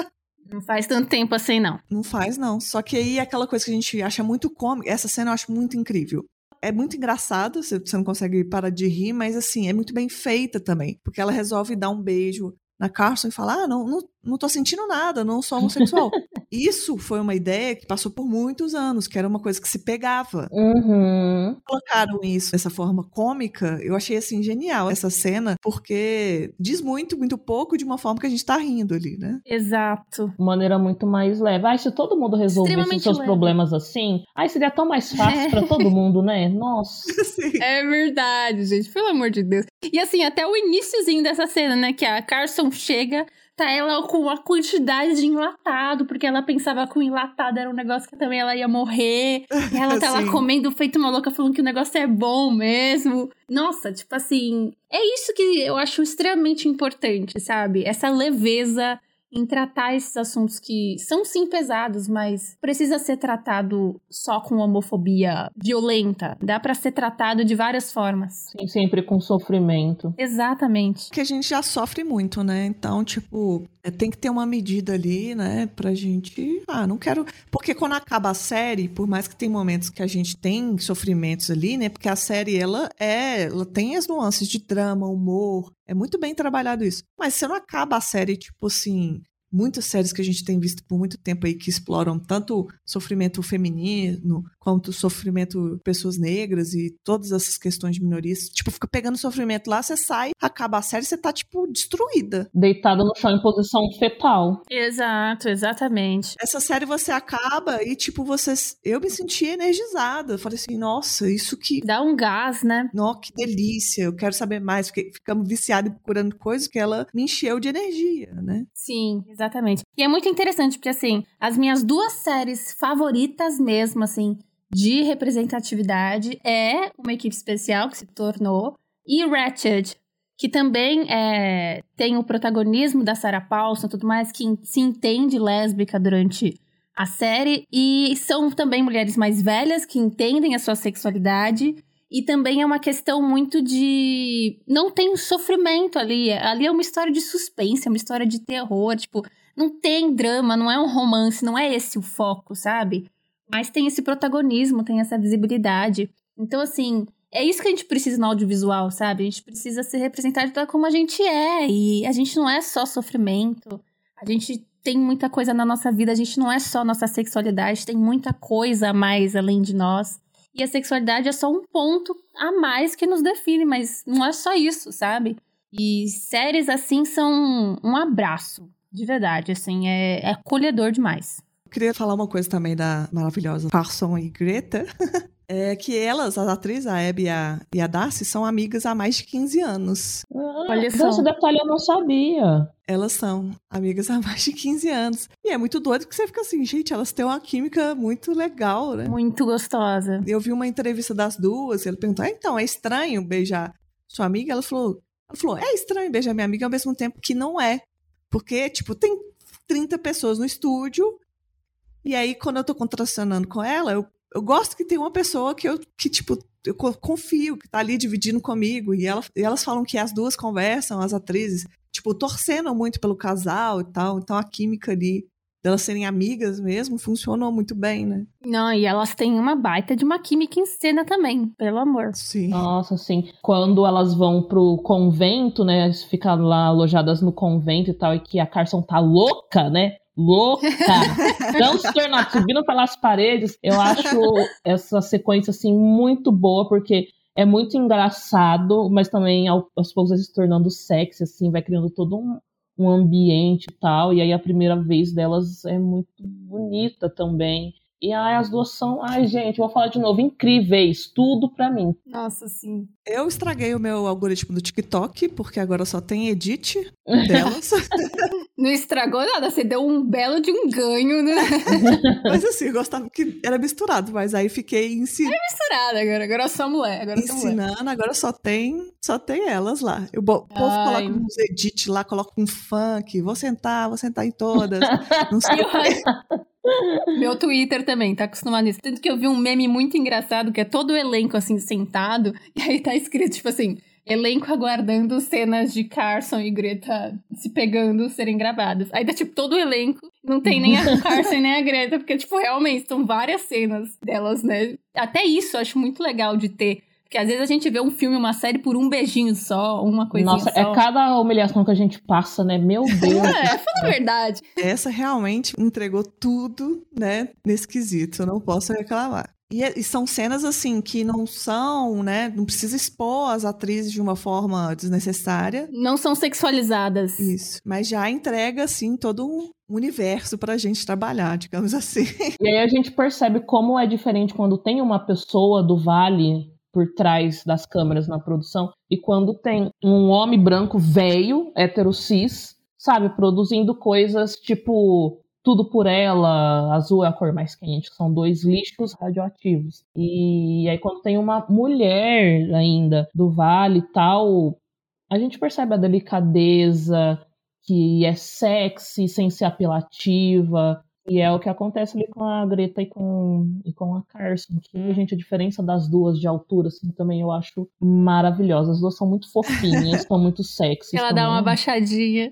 [SPEAKER 3] Não faz tanto tempo assim, não.
[SPEAKER 1] Não faz, não. Só que aí é aquela coisa que a gente acha muito cômica. Essa cena eu acho muito incrível. É muito engraçado, você não consegue parar de rir, mas assim, é muito bem feita também. Porque ela resolve dar um beijo na Carson e falar: Ah, não, não, não tô sentindo nada, não sou homossexual. [laughs] Isso foi uma ideia que passou por muitos anos, que era uma coisa que se pegava.
[SPEAKER 2] Uhum.
[SPEAKER 1] Colocaram isso dessa forma cômica, eu achei assim genial essa cena, porque diz muito, muito pouco de uma forma que a gente tá rindo ali, né?
[SPEAKER 3] Exato.
[SPEAKER 2] De maneira muito mais leve. Ai, se todo mundo resolvesse os seus
[SPEAKER 3] leve.
[SPEAKER 2] problemas assim, ai, seria tão mais fácil pra [laughs] todo mundo, né? Nossa. [laughs]
[SPEAKER 1] Assim,
[SPEAKER 3] É verdade, gente, pelo amor de Deus. E assim, até o iníciozinho dessa cena, né, que a Carson chega, tá ela com uma quantidade de enlatado, porque ela pensava que o enlatado era um negócio que também ela ia morrer. E ela tá [laughs] lá comendo feito uma louca, falando que o negócio é bom mesmo. Nossa, tipo assim, é isso que eu acho extremamente importante, sabe? Essa leveza em tratar esses assuntos que são sim pesados, mas precisa ser tratado só com homofobia violenta. Dá pra ser tratado de várias formas.
[SPEAKER 2] Sim, sempre com sofrimento.
[SPEAKER 3] Exatamente.
[SPEAKER 1] que a gente já sofre muito, né? Então, tipo, tem que ter uma medida ali, né? Pra gente. Ah, não quero. Porque quando acaba a série, por mais que tem momentos que a gente tem sofrimentos ali, né? Porque a série, ela é. Ela tem as nuances de drama, humor. É muito bem trabalhado isso. Mas você não acaba a série, tipo assim. Muitas séries que a gente tem visto por muito tempo aí que exploram tanto sofrimento feminino quanto sofrimento de pessoas negras e todas essas questões de minorias. Tipo, fica pegando sofrimento lá, você sai, acaba a série, você tá, tipo, destruída.
[SPEAKER 2] Deitada no chão em posição fetal.
[SPEAKER 3] Exato, exatamente.
[SPEAKER 1] Essa série você acaba e, tipo, você. Eu me senti energizada. Eu falei assim, nossa, isso que.
[SPEAKER 3] Dá um gás, né?
[SPEAKER 1] Nó, que delícia, eu quero saber mais. Fiquei, ficamos viciados e procurando coisas que ela me encheu de energia, né?
[SPEAKER 3] Sim, exatamente. E é muito interessante, porque assim, as minhas duas séries favoritas mesmo, assim, de representatividade é uma equipe especial que se tornou e Ratched, que também é, tem o protagonismo da Sarah Paulson tudo mais, que se entende lésbica durante a série, e são também mulheres mais velhas que entendem a sua sexualidade. E também é uma questão muito de. Não tem sofrimento ali. Ali é uma história de suspense, é uma história de terror. Tipo, não tem drama, não é um romance, não é esse o foco, sabe? Mas tem esse protagonismo, tem essa visibilidade. Então, assim, é isso que a gente precisa no audiovisual, sabe? A gente precisa ser representado como a gente é. E a gente não é só sofrimento. A gente tem muita coisa na nossa vida, a gente não é só nossa sexualidade, tem muita coisa a mais além de nós. E a sexualidade é só um ponto a mais que nos define, mas não é só isso, sabe? E séries assim são um abraço, de verdade, assim, é, é acolhedor demais.
[SPEAKER 1] Eu queria falar uma coisa também da maravilhosa Carson e Greta. [laughs] É que elas, as atrizes, a Abby e a, e a Darcy, são amigas há mais de 15 anos.
[SPEAKER 2] Ah,
[SPEAKER 3] Olha só.
[SPEAKER 2] Desse detalhe eu não sabia.
[SPEAKER 1] Elas são amigas há mais de 15 anos. E é muito doido que você fica assim, gente, elas têm uma química muito legal, né?
[SPEAKER 3] Muito gostosa.
[SPEAKER 1] Eu vi uma entrevista das duas, e ele perguntou: ah, então, é estranho beijar sua amiga? Ela falou, ela falou, é estranho beijar minha amiga ao mesmo tempo que não é. Porque, tipo, tem 30 pessoas no estúdio, e aí, quando eu tô contracionando com ela, eu, eu gosto que tem uma pessoa que eu, que, tipo, eu confio, que tá ali dividindo comigo, e, ela, e elas falam que as duas conversam, as atrizes, tipo, torcendo muito pelo casal e tal, então a química ali delas serem amigas mesmo, funcionou muito bem, né?
[SPEAKER 3] Não, e elas têm uma baita de uma química em cena também, pelo amor.
[SPEAKER 1] Sim.
[SPEAKER 2] Nossa, sim. Quando elas vão pro convento, né? Ficam lá alojadas no convento e tal, e que a Carson tá louca, né? Louca, [laughs] transtornada, subindo pelas paredes. Eu acho essa sequência, assim, muito boa, porque é muito engraçado, mas também aos poucos vai se tornando sexy, assim, vai criando todo um, um ambiente e tal. E aí a primeira vez delas é muito bonita também. E ai, as duas são, ai, gente, vou falar de novo, incríveis, tudo pra mim.
[SPEAKER 3] Nossa, sim.
[SPEAKER 1] Eu estraguei o meu algoritmo do TikTok, porque agora só tem edit [laughs] delas. [laughs]
[SPEAKER 3] Não estragou nada, você deu um belo de um ganho, né? [laughs]
[SPEAKER 1] mas assim, eu gostava que era misturado, mas aí fiquei ensinando.
[SPEAKER 3] É misturado agora, agora só mulher. Agora
[SPEAKER 1] ensinando,
[SPEAKER 3] mulher.
[SPEAKER 1] agora só tem, só tem elas lá. O povo Ai. coloca uns edit lá, coloca um funk, vou sentar, vou sentar em todas. [laughs] Não sei. [laughs]
[SPEAKER 3] Meu Twitter também tá acostumado nisso. Tanto que eu vi um meme muito engraçado que é todo o elenco assim sentado, e aí tá escrito tipo assim: elenco aguardando cenas de Carson e Greta se pegando serem gravadas. Aí tá tipo todo o elenco, não tem nem a [laughs] Carson nem a Greta, porque tipo realmente são várias cenas delas, né? Até isso eu acho muito legal de ter porque às vezes a gente vê um filme, uma série por um beijinho só, uma coisinha
[SPEAKER 2] Nossa, é
[SPEAKER 3] só.
[SPEAKER 2] é cada humilhação que a gente passa, né? Meu [laughs] Deus.
[SPEAKER 3] é, foi verdade.
[SPEAKER 1] Essa realmente entregou tudo, né, nesse quesito. Eu não posso reclamar. E, e, são cenas assim que não são, né? Não precisa expor as atrizes de uma forma desnecessária.
[SPEAKER 3] Não são sexualizadas.
[SPEAKER 1] Isso. Mas já entrega, assim, todo um universo pra gente trabalhar, digamos assim. [laughs]
[SPEAKER 2] E aí a gente percebe como é diferente quando tem uma pessoa do Vale por trás das câmeras na produção. E quando tem um homem branco velho, hétero cis, sabe, produzindo coisas tipo tudo por ela, azul é a cor mais quente, são dois lixos radioativos. E aí quando tem uma mulher ainda do vale e tal, a gente percebe a delicadeza, que é sexy sem ser apelativa, e é o que acontece ali com a Greta e com, e com a Carson. Que, gente, a diferença das duas de altura, assim, também eu acho maravilhosa. As duas são muito fofinhas, [laughs] são muito sexy.
[SPEAKER 3] Ela dá uma baixadinha.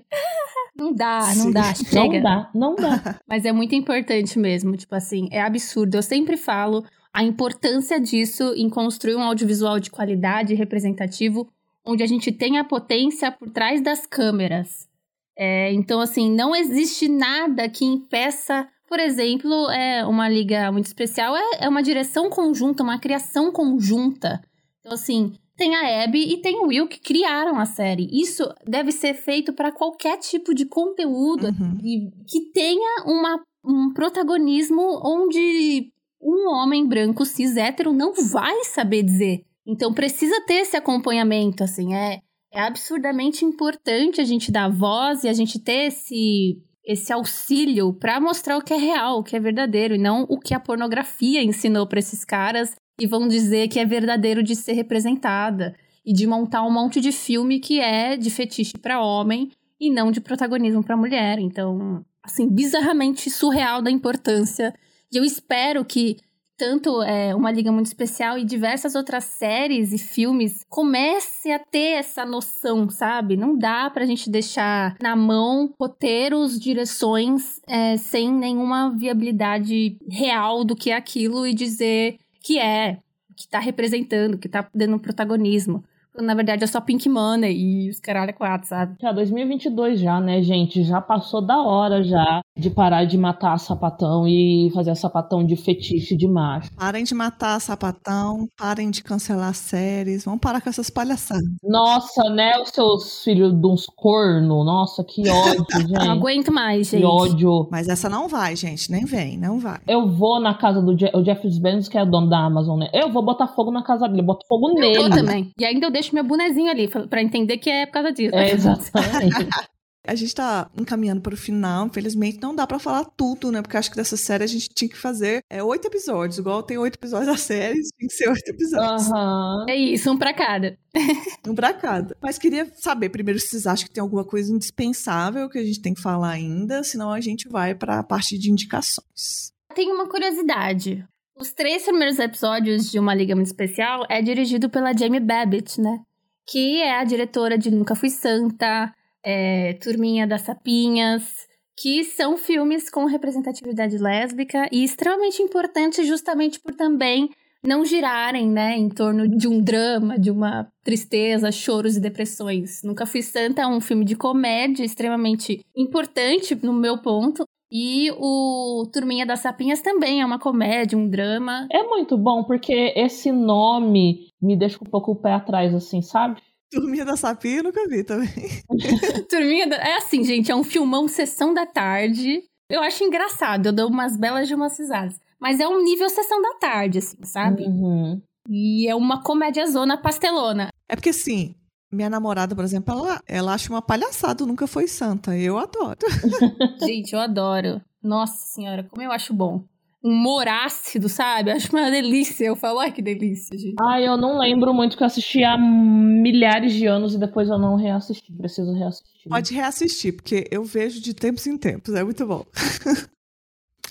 [SPEAKER 3] Não dá, não Sim. dá, [laughs] chega.
[SPEAKER 2] Não dá, não dá. [laughs]
[SPEAKER 3] Mas é muito importante mesmo, tipo assim, é absurdo. Eu sempre falo a importância disso em construir um audiovisual de qualidade representativo, onde a gente tem a potência por trás das câmeras. É, então, assim, não existe nada que impeça, por exemplo, é, uma liga muito especial é, é uma direção conjunta, uma criação conjunta. Então, assim, tem a Abby e tem o Will que criaram a série. Isso deve ser feito para qualquer tipo de conteúdo
[SPEAKER 1] uhum.
[SPEAKER 3] e, que tenha uma, um protagonismo onde um homem branco cis hétero não vai saber dizer. Então precisa ter esse acompanhamento, assim, é é absurdamente importante a gente dar voz e a gente ter esse, esse auxílio para mostrar o que é real, o que é verdadeiro, e não o que a pornografia ensinou para esses caras e vão dizer que é verdadeiro de ser representada e de montar um monte de filme que é de fetiche para homem e não de protagonismo para mulher. Então, assim, bizarramente surreal da importância. E eu espero que tanto é, uma liga muito especial e diversas outras séries e filmes comece a ter essa noção, sabe? Não dá pra gente deixar na mão roteiros, direções é, sem nenhuma viabilidade real do que é aquilo e dizer que é, que tá representando, que tá dando protagonismo na verdade é só Pink Money e os caralho quatro, sabe?
[SPEAKER 2] Já 2022 já, né, gente? Já passou da hora já de parar de matar sapatão e fazer sapatão de fetiche de macho.
[SPEAKER 1] Parem de matar sapatão, parem de cancelar séries, vamos parar com essas palhaçadas.
[SPEAKER 2] Nossa, né, os seus filhos de uns corno, nossa, que ódio, [laughs] gente.
[SPEAKER 3] Não aguento mais, gente.
[SPEAKER 2] Que ódio.
[SPEAKER 1] Mas essa não vai, gente, nem vem, não vai.
[SPEAKER 2] Eu vou na casa do Je o Jeff Bezos, que é dono da Amazon, né? Eu vou botar fogo na casa dele, boto fogo nele. Eu
[SPEAKER 3] também. E ainda eu deixo meu bonezinho ali, para entender que é por causa disso.
[SPEAKER 2] É, exatamente. [laughs]
[SPEAKER 1] A gente tá encaminhando para o final, infelizmente não dá para falar tudo, né? Porque acho que dessa série a gente tinha que fazer é, oito episódios, igual tem oito episódios da série, [laughs] tem que ser oito episódios.
[SPEAKER 2] Uhum.
[SPEAKER 3] É isso, um pra cada. [laughs]
[SPEAKER 1] um pra cada. Mas queria saber primeiro se vocês acham que tem alguma coisa indispensável que a gente tem que falar ainda, senão a gente vai para a parte de indicações.
[SPEAKER 3] Tem uma curiosidade. Os três primeiros episódios de Uma Liga Muito Especial é dirigido pela Jamie Babbitt, né? Que é a diretora de Nunca Fui Santa, é, Turminha das Sapinhas, que são filmes com representatividade lésbica e extremamente importantes justamente por também não girarem, né, em torno de um drama, de uma tristeza, choros e depressões. Nunca Fui Santa é um filme de comédia extremamente importante no meu ponto, e o Turminha das Sapinhas também é uma comédia, um drama.
[SPEAKER 2] É muito bom, porque esse nome me deixa um pouco o pé atrás, assim, sabe?
[SPEAKER 1] Turminha da Sapinha eu nunca vi também. [laughs]
[SPEAKER 3] Turminha da... É assim, gente, é um filmão Sessão da Tarde. Eu acho engraçado, eu dou umas belas de umas risadas. Mas é um nível Sessão da Tarde, assim, sabe?
[SPEAKER 2] Uhum.
[SPEAKER 3] E é uma comédia zona pastelona.
[SPEAKER 1] É porque, assim, minha namorada, por exemplo, ela, ela acha uma palhaçada, nunca foi santa. Eu adoro. [laughs]
[SPEAKER 3] Gente, eu adoro. Nossa senhora, como eu acho bom. Um humor ácido, sabe? Eu acho uma delícia. Eu falo, ai que delícia, gente.
[SPEAKER 2] Ah, eu não lembro muito que eu assisti há milhares de anos e depois eu não reassisti. Preciso reassistir.
[SPEAKER 1] Pode reassistir, porque eu vejo de tempos em tempos. É muito bom. [laughs]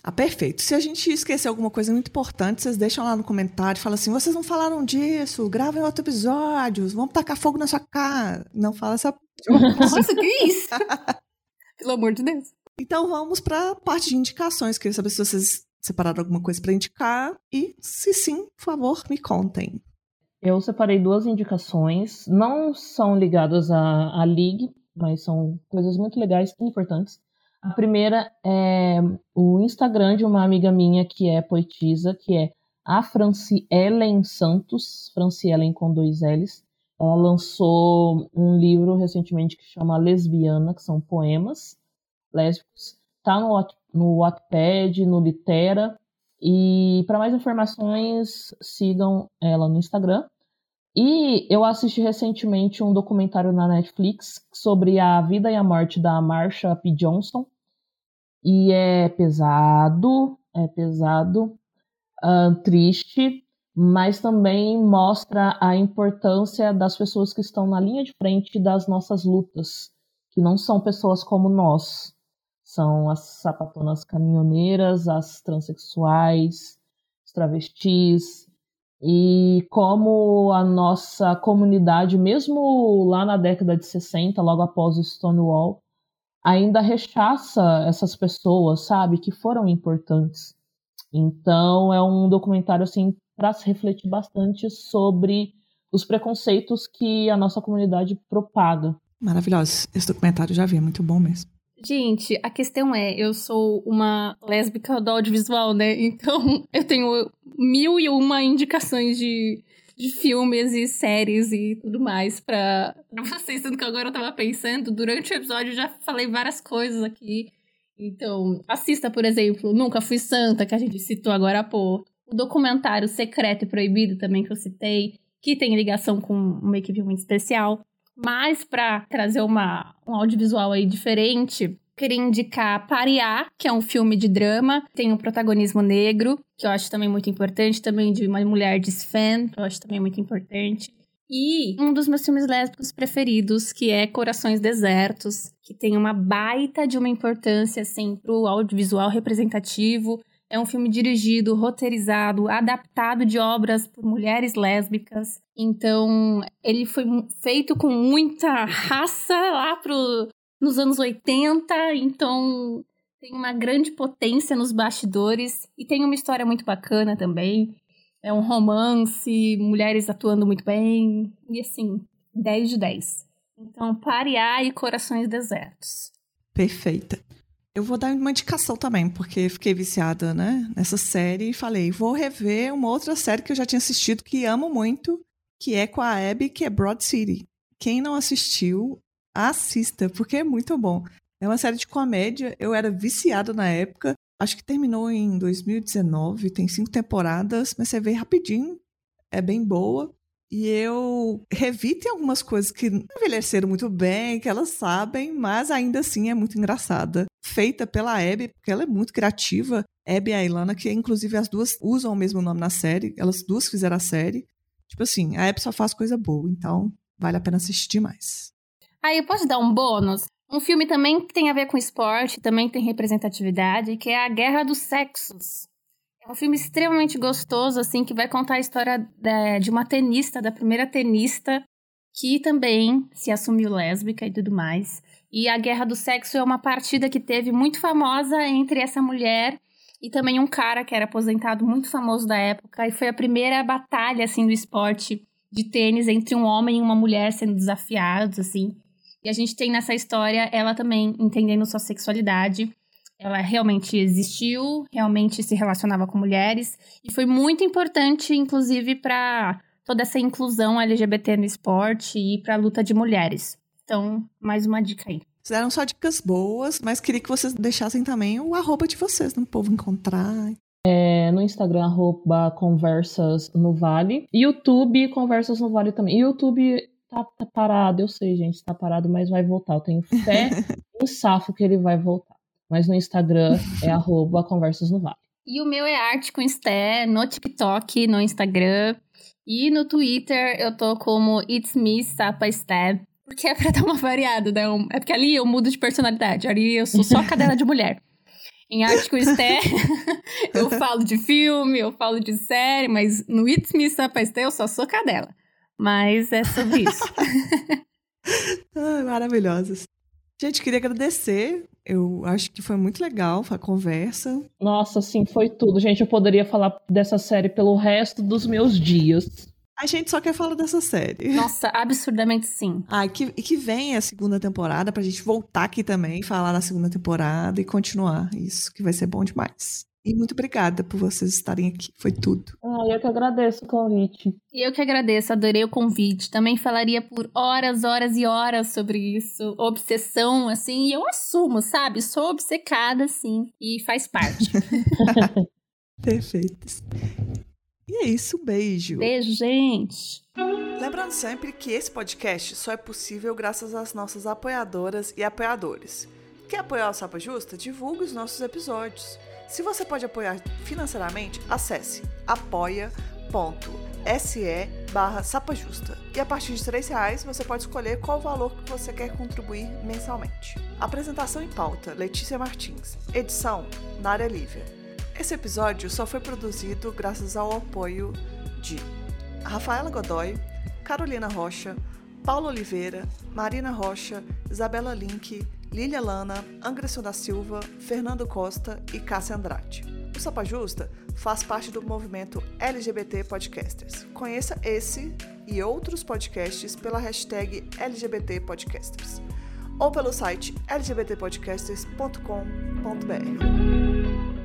[SPEAKER 1] Ah, perfeito. Se a gente esquecer alguma coisa muito importante, vocês deixam lá no comentário, falam assim: vocês não falaram disso, gravem outro episódio, vamos tacar fogo na sua cara. Não fala essa. [laughs]
[SPEAKER 3] Nossa, que isso? Pelo amor de Deus.
[SPEAKER 1] Então vamos para a parte de indicações. Queria saber se vocês separaram alguma coisa para indicar e, se sim, por favor, me contem.
[SPEAKER 2] Eu separei duas indicações, não são ligadas à, à League, mas são coisas muito legais e importantes. A primeira é o Instagram de uma amiga minha que é poetisa, que é a Francielen Santos, Francielen com dois L's. Ela lançou um livro recentemente que chama Lesbiana, que são poemas lésbicos. Tá no, no Wattpad, no Litera. E para mais informações, sigam ela no Instagram. E eu assisti recentemente um documentário na Netflix sobre a vida e a morte da Marsha P. Johnson. E é pesado, é pesado, uh, triste, mas também mostra a importância das pessoas que estão na linha de frente das nossas lutas, que não são pessoas como nós. São as sapatonas caminhoneiras, as transexuais, os travestis, e como a nossa comunidade, mesmo lá na década de 60, logo após o Stonewall, ainda rechaça essas pessoas, sabe, que foram importantes. Então é um documentário assim para se refletir bastante sobre os preconceitos que a nossa comunidade propaga.
[SPEAKER 1] Maravilhoso. Esse documentário já vi, é muito bom mesmo.
[SPEAKER 3] Gente, a questão é, eu sou uma lésbica do audiovisual, né? [laughs] Então eu tenho mil e uma indicações de, de filmes e séries e tudo mais pra, pra vocês. Tanto que agora eu tava pensando, durante o episódio eu já falei várias coisas aqui. Então, assista, por exemplo, Nunca Fui Santa, que a gente citou agora há pouco. O documentário Secreto e Proibido também que eu citei, que tem ligação com uma equipe muito especial. Mas para trazer uma, um audiovisual aí diferente, queria indicar Pariá, que é um filme de drama, tem um protagonismo negro, que eu acho também muito importante, também de uma mulher de Sven, que eu acho também muito importante. E um dos meus filmes lésbicos preferidos, que é Corações Desertos, que tem uma baita de uma importância, assim, pro audiovisual representativo. É um filme dirigido, roteirizado, adaptado de obras por mulheres lésbicas. Então, ele foi feito com muita raça lá pro, nos anos 80. Então, tem uma grande potência nos bastidores. E tem uma história muito bacana também. É um romance, mulheres atuando muito bem. E assim, 10 de 10. Então, Pariá e Corações Desertos.
[SPEAKER 1] Perfeita. Eu vou dar uma indicação também, porque fiquei viciada, né, nessa série e falei, vou rever uma outra série que eu já tinha assistido que amo muito, que é com a Abby, que é Broad City. Quem não assistiu, assista, porque é muito bom. É uma série de comédia, eu era viciada na época, acho que terminou em 2019, tem cinco temporadas, mas você vê rapidinho, é bem boa. E eu revi tem algumas coisas que envelheceram muito bem, que elas sabem, mas ainda assim é muito engraçada. Feita pela Abby, porque ela é muito criativa. Abby e a Ilana, que inclusive as duas usam o mesmo nome na série, elas duas fizeram a série. Tipo assim, a Abby só faz coisa boa, então vale a pena assistir mais.
[SPEAKER 3] Aí posso dar um bônus? Um filme também que tem a ver com esporte, também tem representatividade, que é A Guerra dos Sexos. É um filme extremamente gostoso, assim, que vai contar a história de uma tenista, da primeira tenista, que também se assumiu lésbica e tudo mais. E a Guerra do Sexo é uma partida que teve muito famosa entre essa mulher e também um cara que era aposentado muito famoso da época. E foi a primeira batalha, assim, do esporte de tênis entre um homem e uma mulher sendo desafiados, assim. E a gente tem nessa história ela também entendendo sua sexualidade. Ela realmente existiu, realmente se relacionava com mulheres e foi muito importante, inclusive, para toda essa inclusão LGBT no esporte e para a luta de mulheres. Então, mais uma dica aí.
[SPEAKER 1] Fizeram só dicas boas, mas queria que vocês deixassem também o arroba de vocês, no povo encontrar.
[SPEAKER 2] É, no Instagram, arroba Conversas no Vale. YouTube, Conversas no Vale também. YouTube tá, tá, parado, eu sei, gente, tá parado, mas vai voltar. Eu tenho fé [laughs] em safo que ele vai voltar. Mas no Instagram é [laughs] arroba Conversas no Vale.
[SPEAKER 3] E o meu é Arte com Sté, no TikTok, no Instagram. E no Twitter eu tô como It's Me Sapa Sté. Porque é pra [laughs] dar uma variada, né? É porque ali eu mudo de personalidade. Ali eu sou só cadela de mulher. Em Arte com Esté, [laughs] eu falo de filme, eu falo de série, mas no It's Me Sapa Esté eu só sou cadela. Mas é sobre isso.
[SPEAKER 1] ah, maravilhosas. Gente, queria agradecer. Eu acho que foi muito legal a conversa.
[SPEAKER 2] Nossa, sim, foi tudo. Gente, eu poderia falar dessa série pelo resto dos meus dias.
[SPEAKER 1] A gente só quer falar dessa série.
[SPEAKER 3] Nossa, absurdamente sim.
[SPEAKER 1] Ah, e que, que vem a segunda temporada pra gente voltar aqui também, falar na segunda temporada e continuar. Isso que vai ser bom demais. E muito obrigada por vocês estarem aqui. Foi tudo.
[SPEAKER 2] Ah, eu que agradeço o convite.
[SPEAKER 3] E eu que agradeço, adorei o convite. Também falaria por horas, horas e horas sobre isso. Obsessão, assim, e eu assumo, sabe? Sou obcecada, sim. E faz parte. [laughs] [laughs]
[SPEAKER 1] Perfeito. E é isso, beijo.
[SPEAKER 3] Beijo, gente.
[SPEAKER 1] Lembrando sempre que esse podcast só é possível graças às nossas apoiadoras e apoiadores. Quer apoiar o Sapa Justa? Divulgue os nossos episódios. Se você pode apoiar financeiramente, acesse apoia.se barra sapajusta. E a partir de R$ reais você pode escolher qual valor que você quer contribuir mensalmente. Apresentação em pauta, Letícia Martins. Edição, Nária Lívia. Esse episódio só foi produzido graças ao apoio de Rafaela Godoy, Carolina Rocha, Paulo Oliveira, Marina Rocha, Isabela Link, Lilia Lana, Angreson da Silva, Fernando Costa e Cássia Andrade. O Sapa Justa faz parte do movimento LGBT Podcasters. Conheça esse e outros podcasts pela hashtag LGBT Podcasters ou pelo site lgbtpodcasters.com.br.